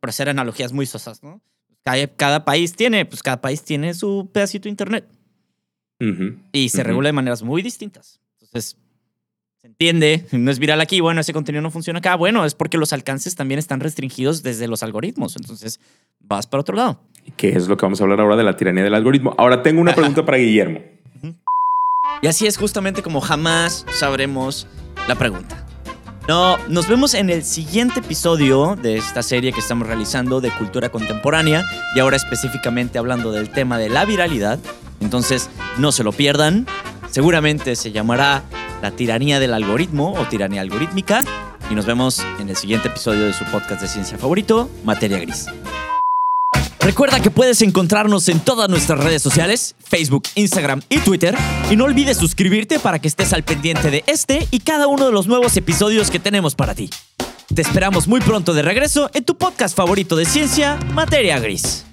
[SPEAKER 1] Por hacer analogías muy sosas, ¿no? Cada, país tiene, pues cada país tiene su pedacito de internet. y se regula de maneras muy distintas. Entonces, se entiende, no es viral aquí, bueno, ese contenido no funciona acá. Bueno, es porque los alcances también están restringidos desde los algoritmos. Entonces, vas para otro lado.
[SPEAKER 2] ¿Qué es lo que vamos a hablar ahora de la tiranía del algoritmo? Ahora tengo una pregunta para Guillermo.
[SPEAKER 1] Y así es justamente como jamás sabremos la pregunta. No, nos vemos en el siguiente episodio de esta serie que estamos realizando de cultura contemporánea y ahora específicamente hablando del tema de la viralidad. Entonces, no se lo pierdan. Seguramente se llamará La tiranía del algoritmo o tiranía algorítmica y nos vemos en el siguiente episodio de su podcast de ciencia favorito, Materia Gris. Recuerda que puedes encontrarnos en todas nuestras redes sociales, Facebook, Instagram y Twitter. Y no olvides suscribirte para que estés al pendiente de este y cada uno de los nuevos episodios que tenemos para ti. Te esperamos muy pronto de regreso en tu podcast favorito de ciencia, Materia Gris.